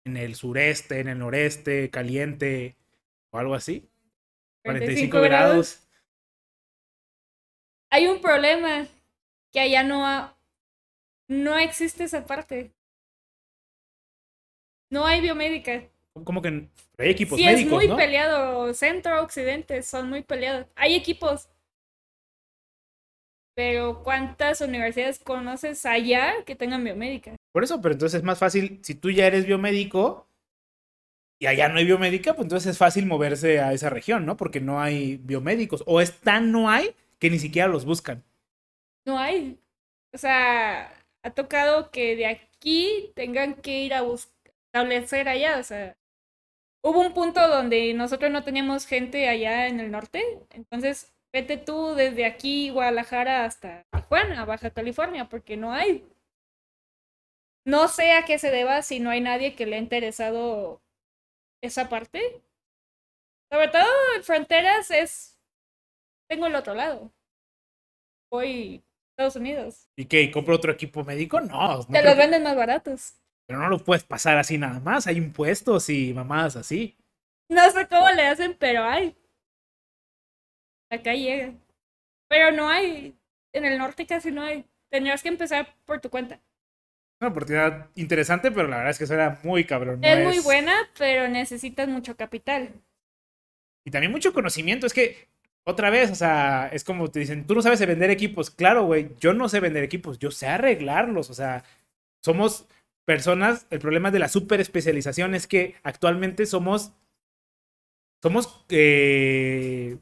en el sureste, en el noreste, caliente o algo así? 45 grados. Hay un problema que allá no ha- no existe esa parte. No hay biomédica. Como que hay equipos sí, es muy ¿no? peleado. Centro, occidente, son muy peleados. Hay equipos. Pero ¿cuántas universidades conoces allá que tengan biomédica? Por eso, pero entonces es más fácil, si tú ya eres biomédico y allá no hay biomédica, pues entonces es fácil moverse a esa región, ¿no? Porque no hay biomédicos. O es tan no hay que ni siquiera los buscan. No hay. O sea, ha tocado que de aquí tengan que ir a bus- establecer allá. O sea, hubo un punto donde nosotros no teníamos gente allá en el norte. Entonces, vete tú desde aquí, Guadalajara, hasta Tijuana, Baja California, porque no hay. No sé a qué se deba si no hay nadie que le ha interesado esa parte. Sobre todo en fronteras es. Tengo el otro lado. Voy a Estados Unidos. ¿Y qué? ¿Y compro otro equipo médico? No, no Te los que- venden más baratos. Pero no lo puedes pasar así nada más. Hay impuestos y mamadas así. No sé cómo le hacen, pero hay. Acá llega. Pero no hay. En el norte casi no hay. Tendrías que empezar por tu cuenta. Una oportunidad interesante, pero la verdad es que suena muy cabrón. no es muy buena, pero necesitas mucho capital. Y también mucho conocimiento. Es que, otra vez, o sea, es como te dicen, tú no sabes de vender equipos. Claro, güey, yo no sé vender equipos, yo sé arreglarlos. O sea, somos personas. El problema de la super especialización es que actualmente somos. Somos. eh,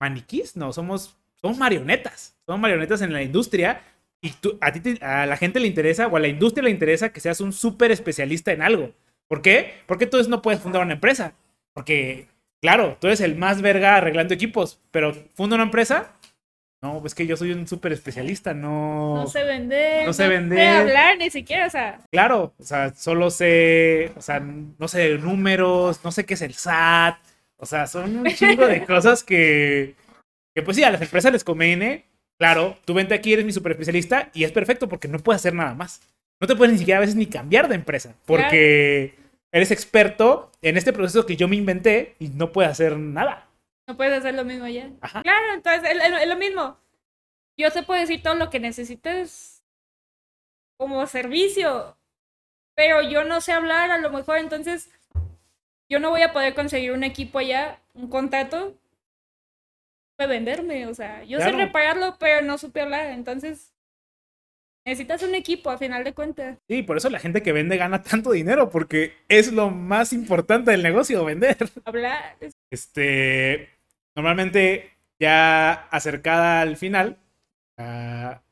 maniquís, no, somos. Somos marionetas. Somos marionetas en la industria. Y tú, a, ti te- a la gente le interesa, o a la industria le interesa que seas un súper especialista en algo. ¿Por qué? Porque entonces no puedes fundar una empresa. Porque Claro, tú eres el más verga arreglando equipos, pero funda una empresa. No, es que yo soy un súper especialista, no. No sé vender. No sé vender. hablar ni siquiera, o sea. Claro, o sea, solo sé, o sea, no sé números, no sé qué es el SAT, o sea, son un chingo de cosas que, que pues sí, a las empresas les conviene. Claro, tú vente aquí, eres mi super especialista y es perfecto porque no puedes hacer nada más. No te puedes ni siquiera a veces ni cambiar de empresa porque eres experto en este proceso que yo me inventé y no puedes hacer nada. No puedes hacer lo mismo allá. Ajá. Claro, entonces es, lo mismo. Yo te puedo decir todo lo que necesites como servicio, pero yo no sé hablar a lo mejor, entonces yo no voy a poder conseguir un equipo allá, un contrato, para venderme, o sea, yo Claro. sé repararlo, pero no supe hablar, entonces necesitas un equipo a final de cuentas. Sí, por eso la gente que vende gana tanto dinero porque es lo más importante del negocio, vender. Hablar, es- Este, normalmente ya acercada al final, Ah,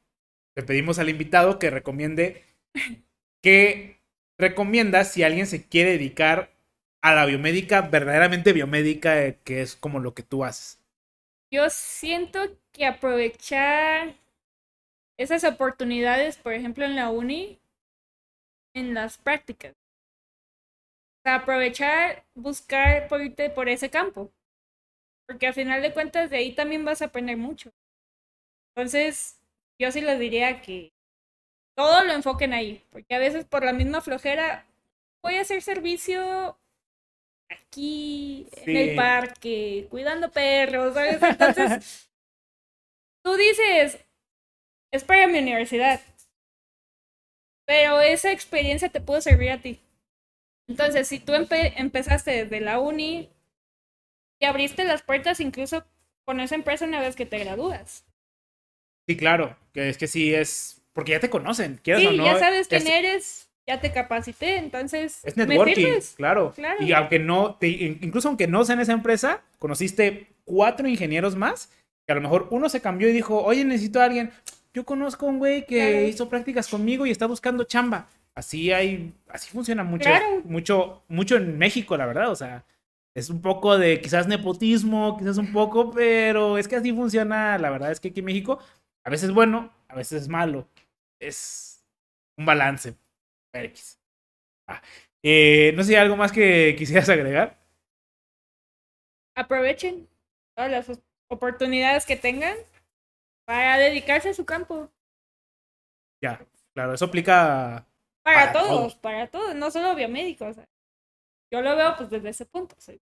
le pedimos al invitado que recomiende que recomienda si alguien se quiere dedicar a la biomédica, verdaderamente biomédica, eh, que es como lo que tú haces. Yo siento que aprovechar esas oportunidades, por ejemplo, en la uni, en las prácticas. O sea, aprovechar, buscar por irte por ese campo. Porque al final de cuentas de ahí también vas a aprender mucho. Entonces, yo sí les diría que todo lo enfoquen ahí. Porque a veces por la misma flojera voy a hacer servicio aquí, en el parque, cuidando perros, ¿sabes? Entonces, tú dices, es para mi universidad. Pero esa experiencia te puede servir a ti. Entonces, si tú empe- empezaste desde la uni y abriste las puertas incluso con esa empresa una vez que te gradúas. Sí, claro, que es que sí es, porque ya te conocen, quieras Sí, o no. ya sabes quién es, eres, ya te capacité, entonces es networking, claro. Claro. Y aunque no, te- incluso aunque no sea en esa empresa, conociste cuatro ingenieros más, que a lo mejor uno se cambió y dijo, oye, necesito a alguien. Yo conozco a un güey que Claro. hizo prácticas conmigo y está buscando chamba. Así hay, así funciona mucho, Claro. mucho, mucho en México, la verdad. O sea, es un poco de quizás nepotismo, quizás un poco, pero es que así funciona. La verdad es que aquí en México a veces es bueno, a veces es malo. Es un balance. Ah, eh, no sé si hay algo más que quisieras agregar. Aprovechen todas las oportunidades que tengan para dedicarse a su campo. Ya, claro, eso aplica. Para, Para todos, todos. para todos, no solo biomédicos. o sea, yo lo veo pues desde ese punto. soy-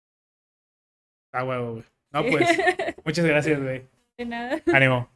Ah, huevo, güey. No, pues, muchas gracias, güey. de nada. Ánimo.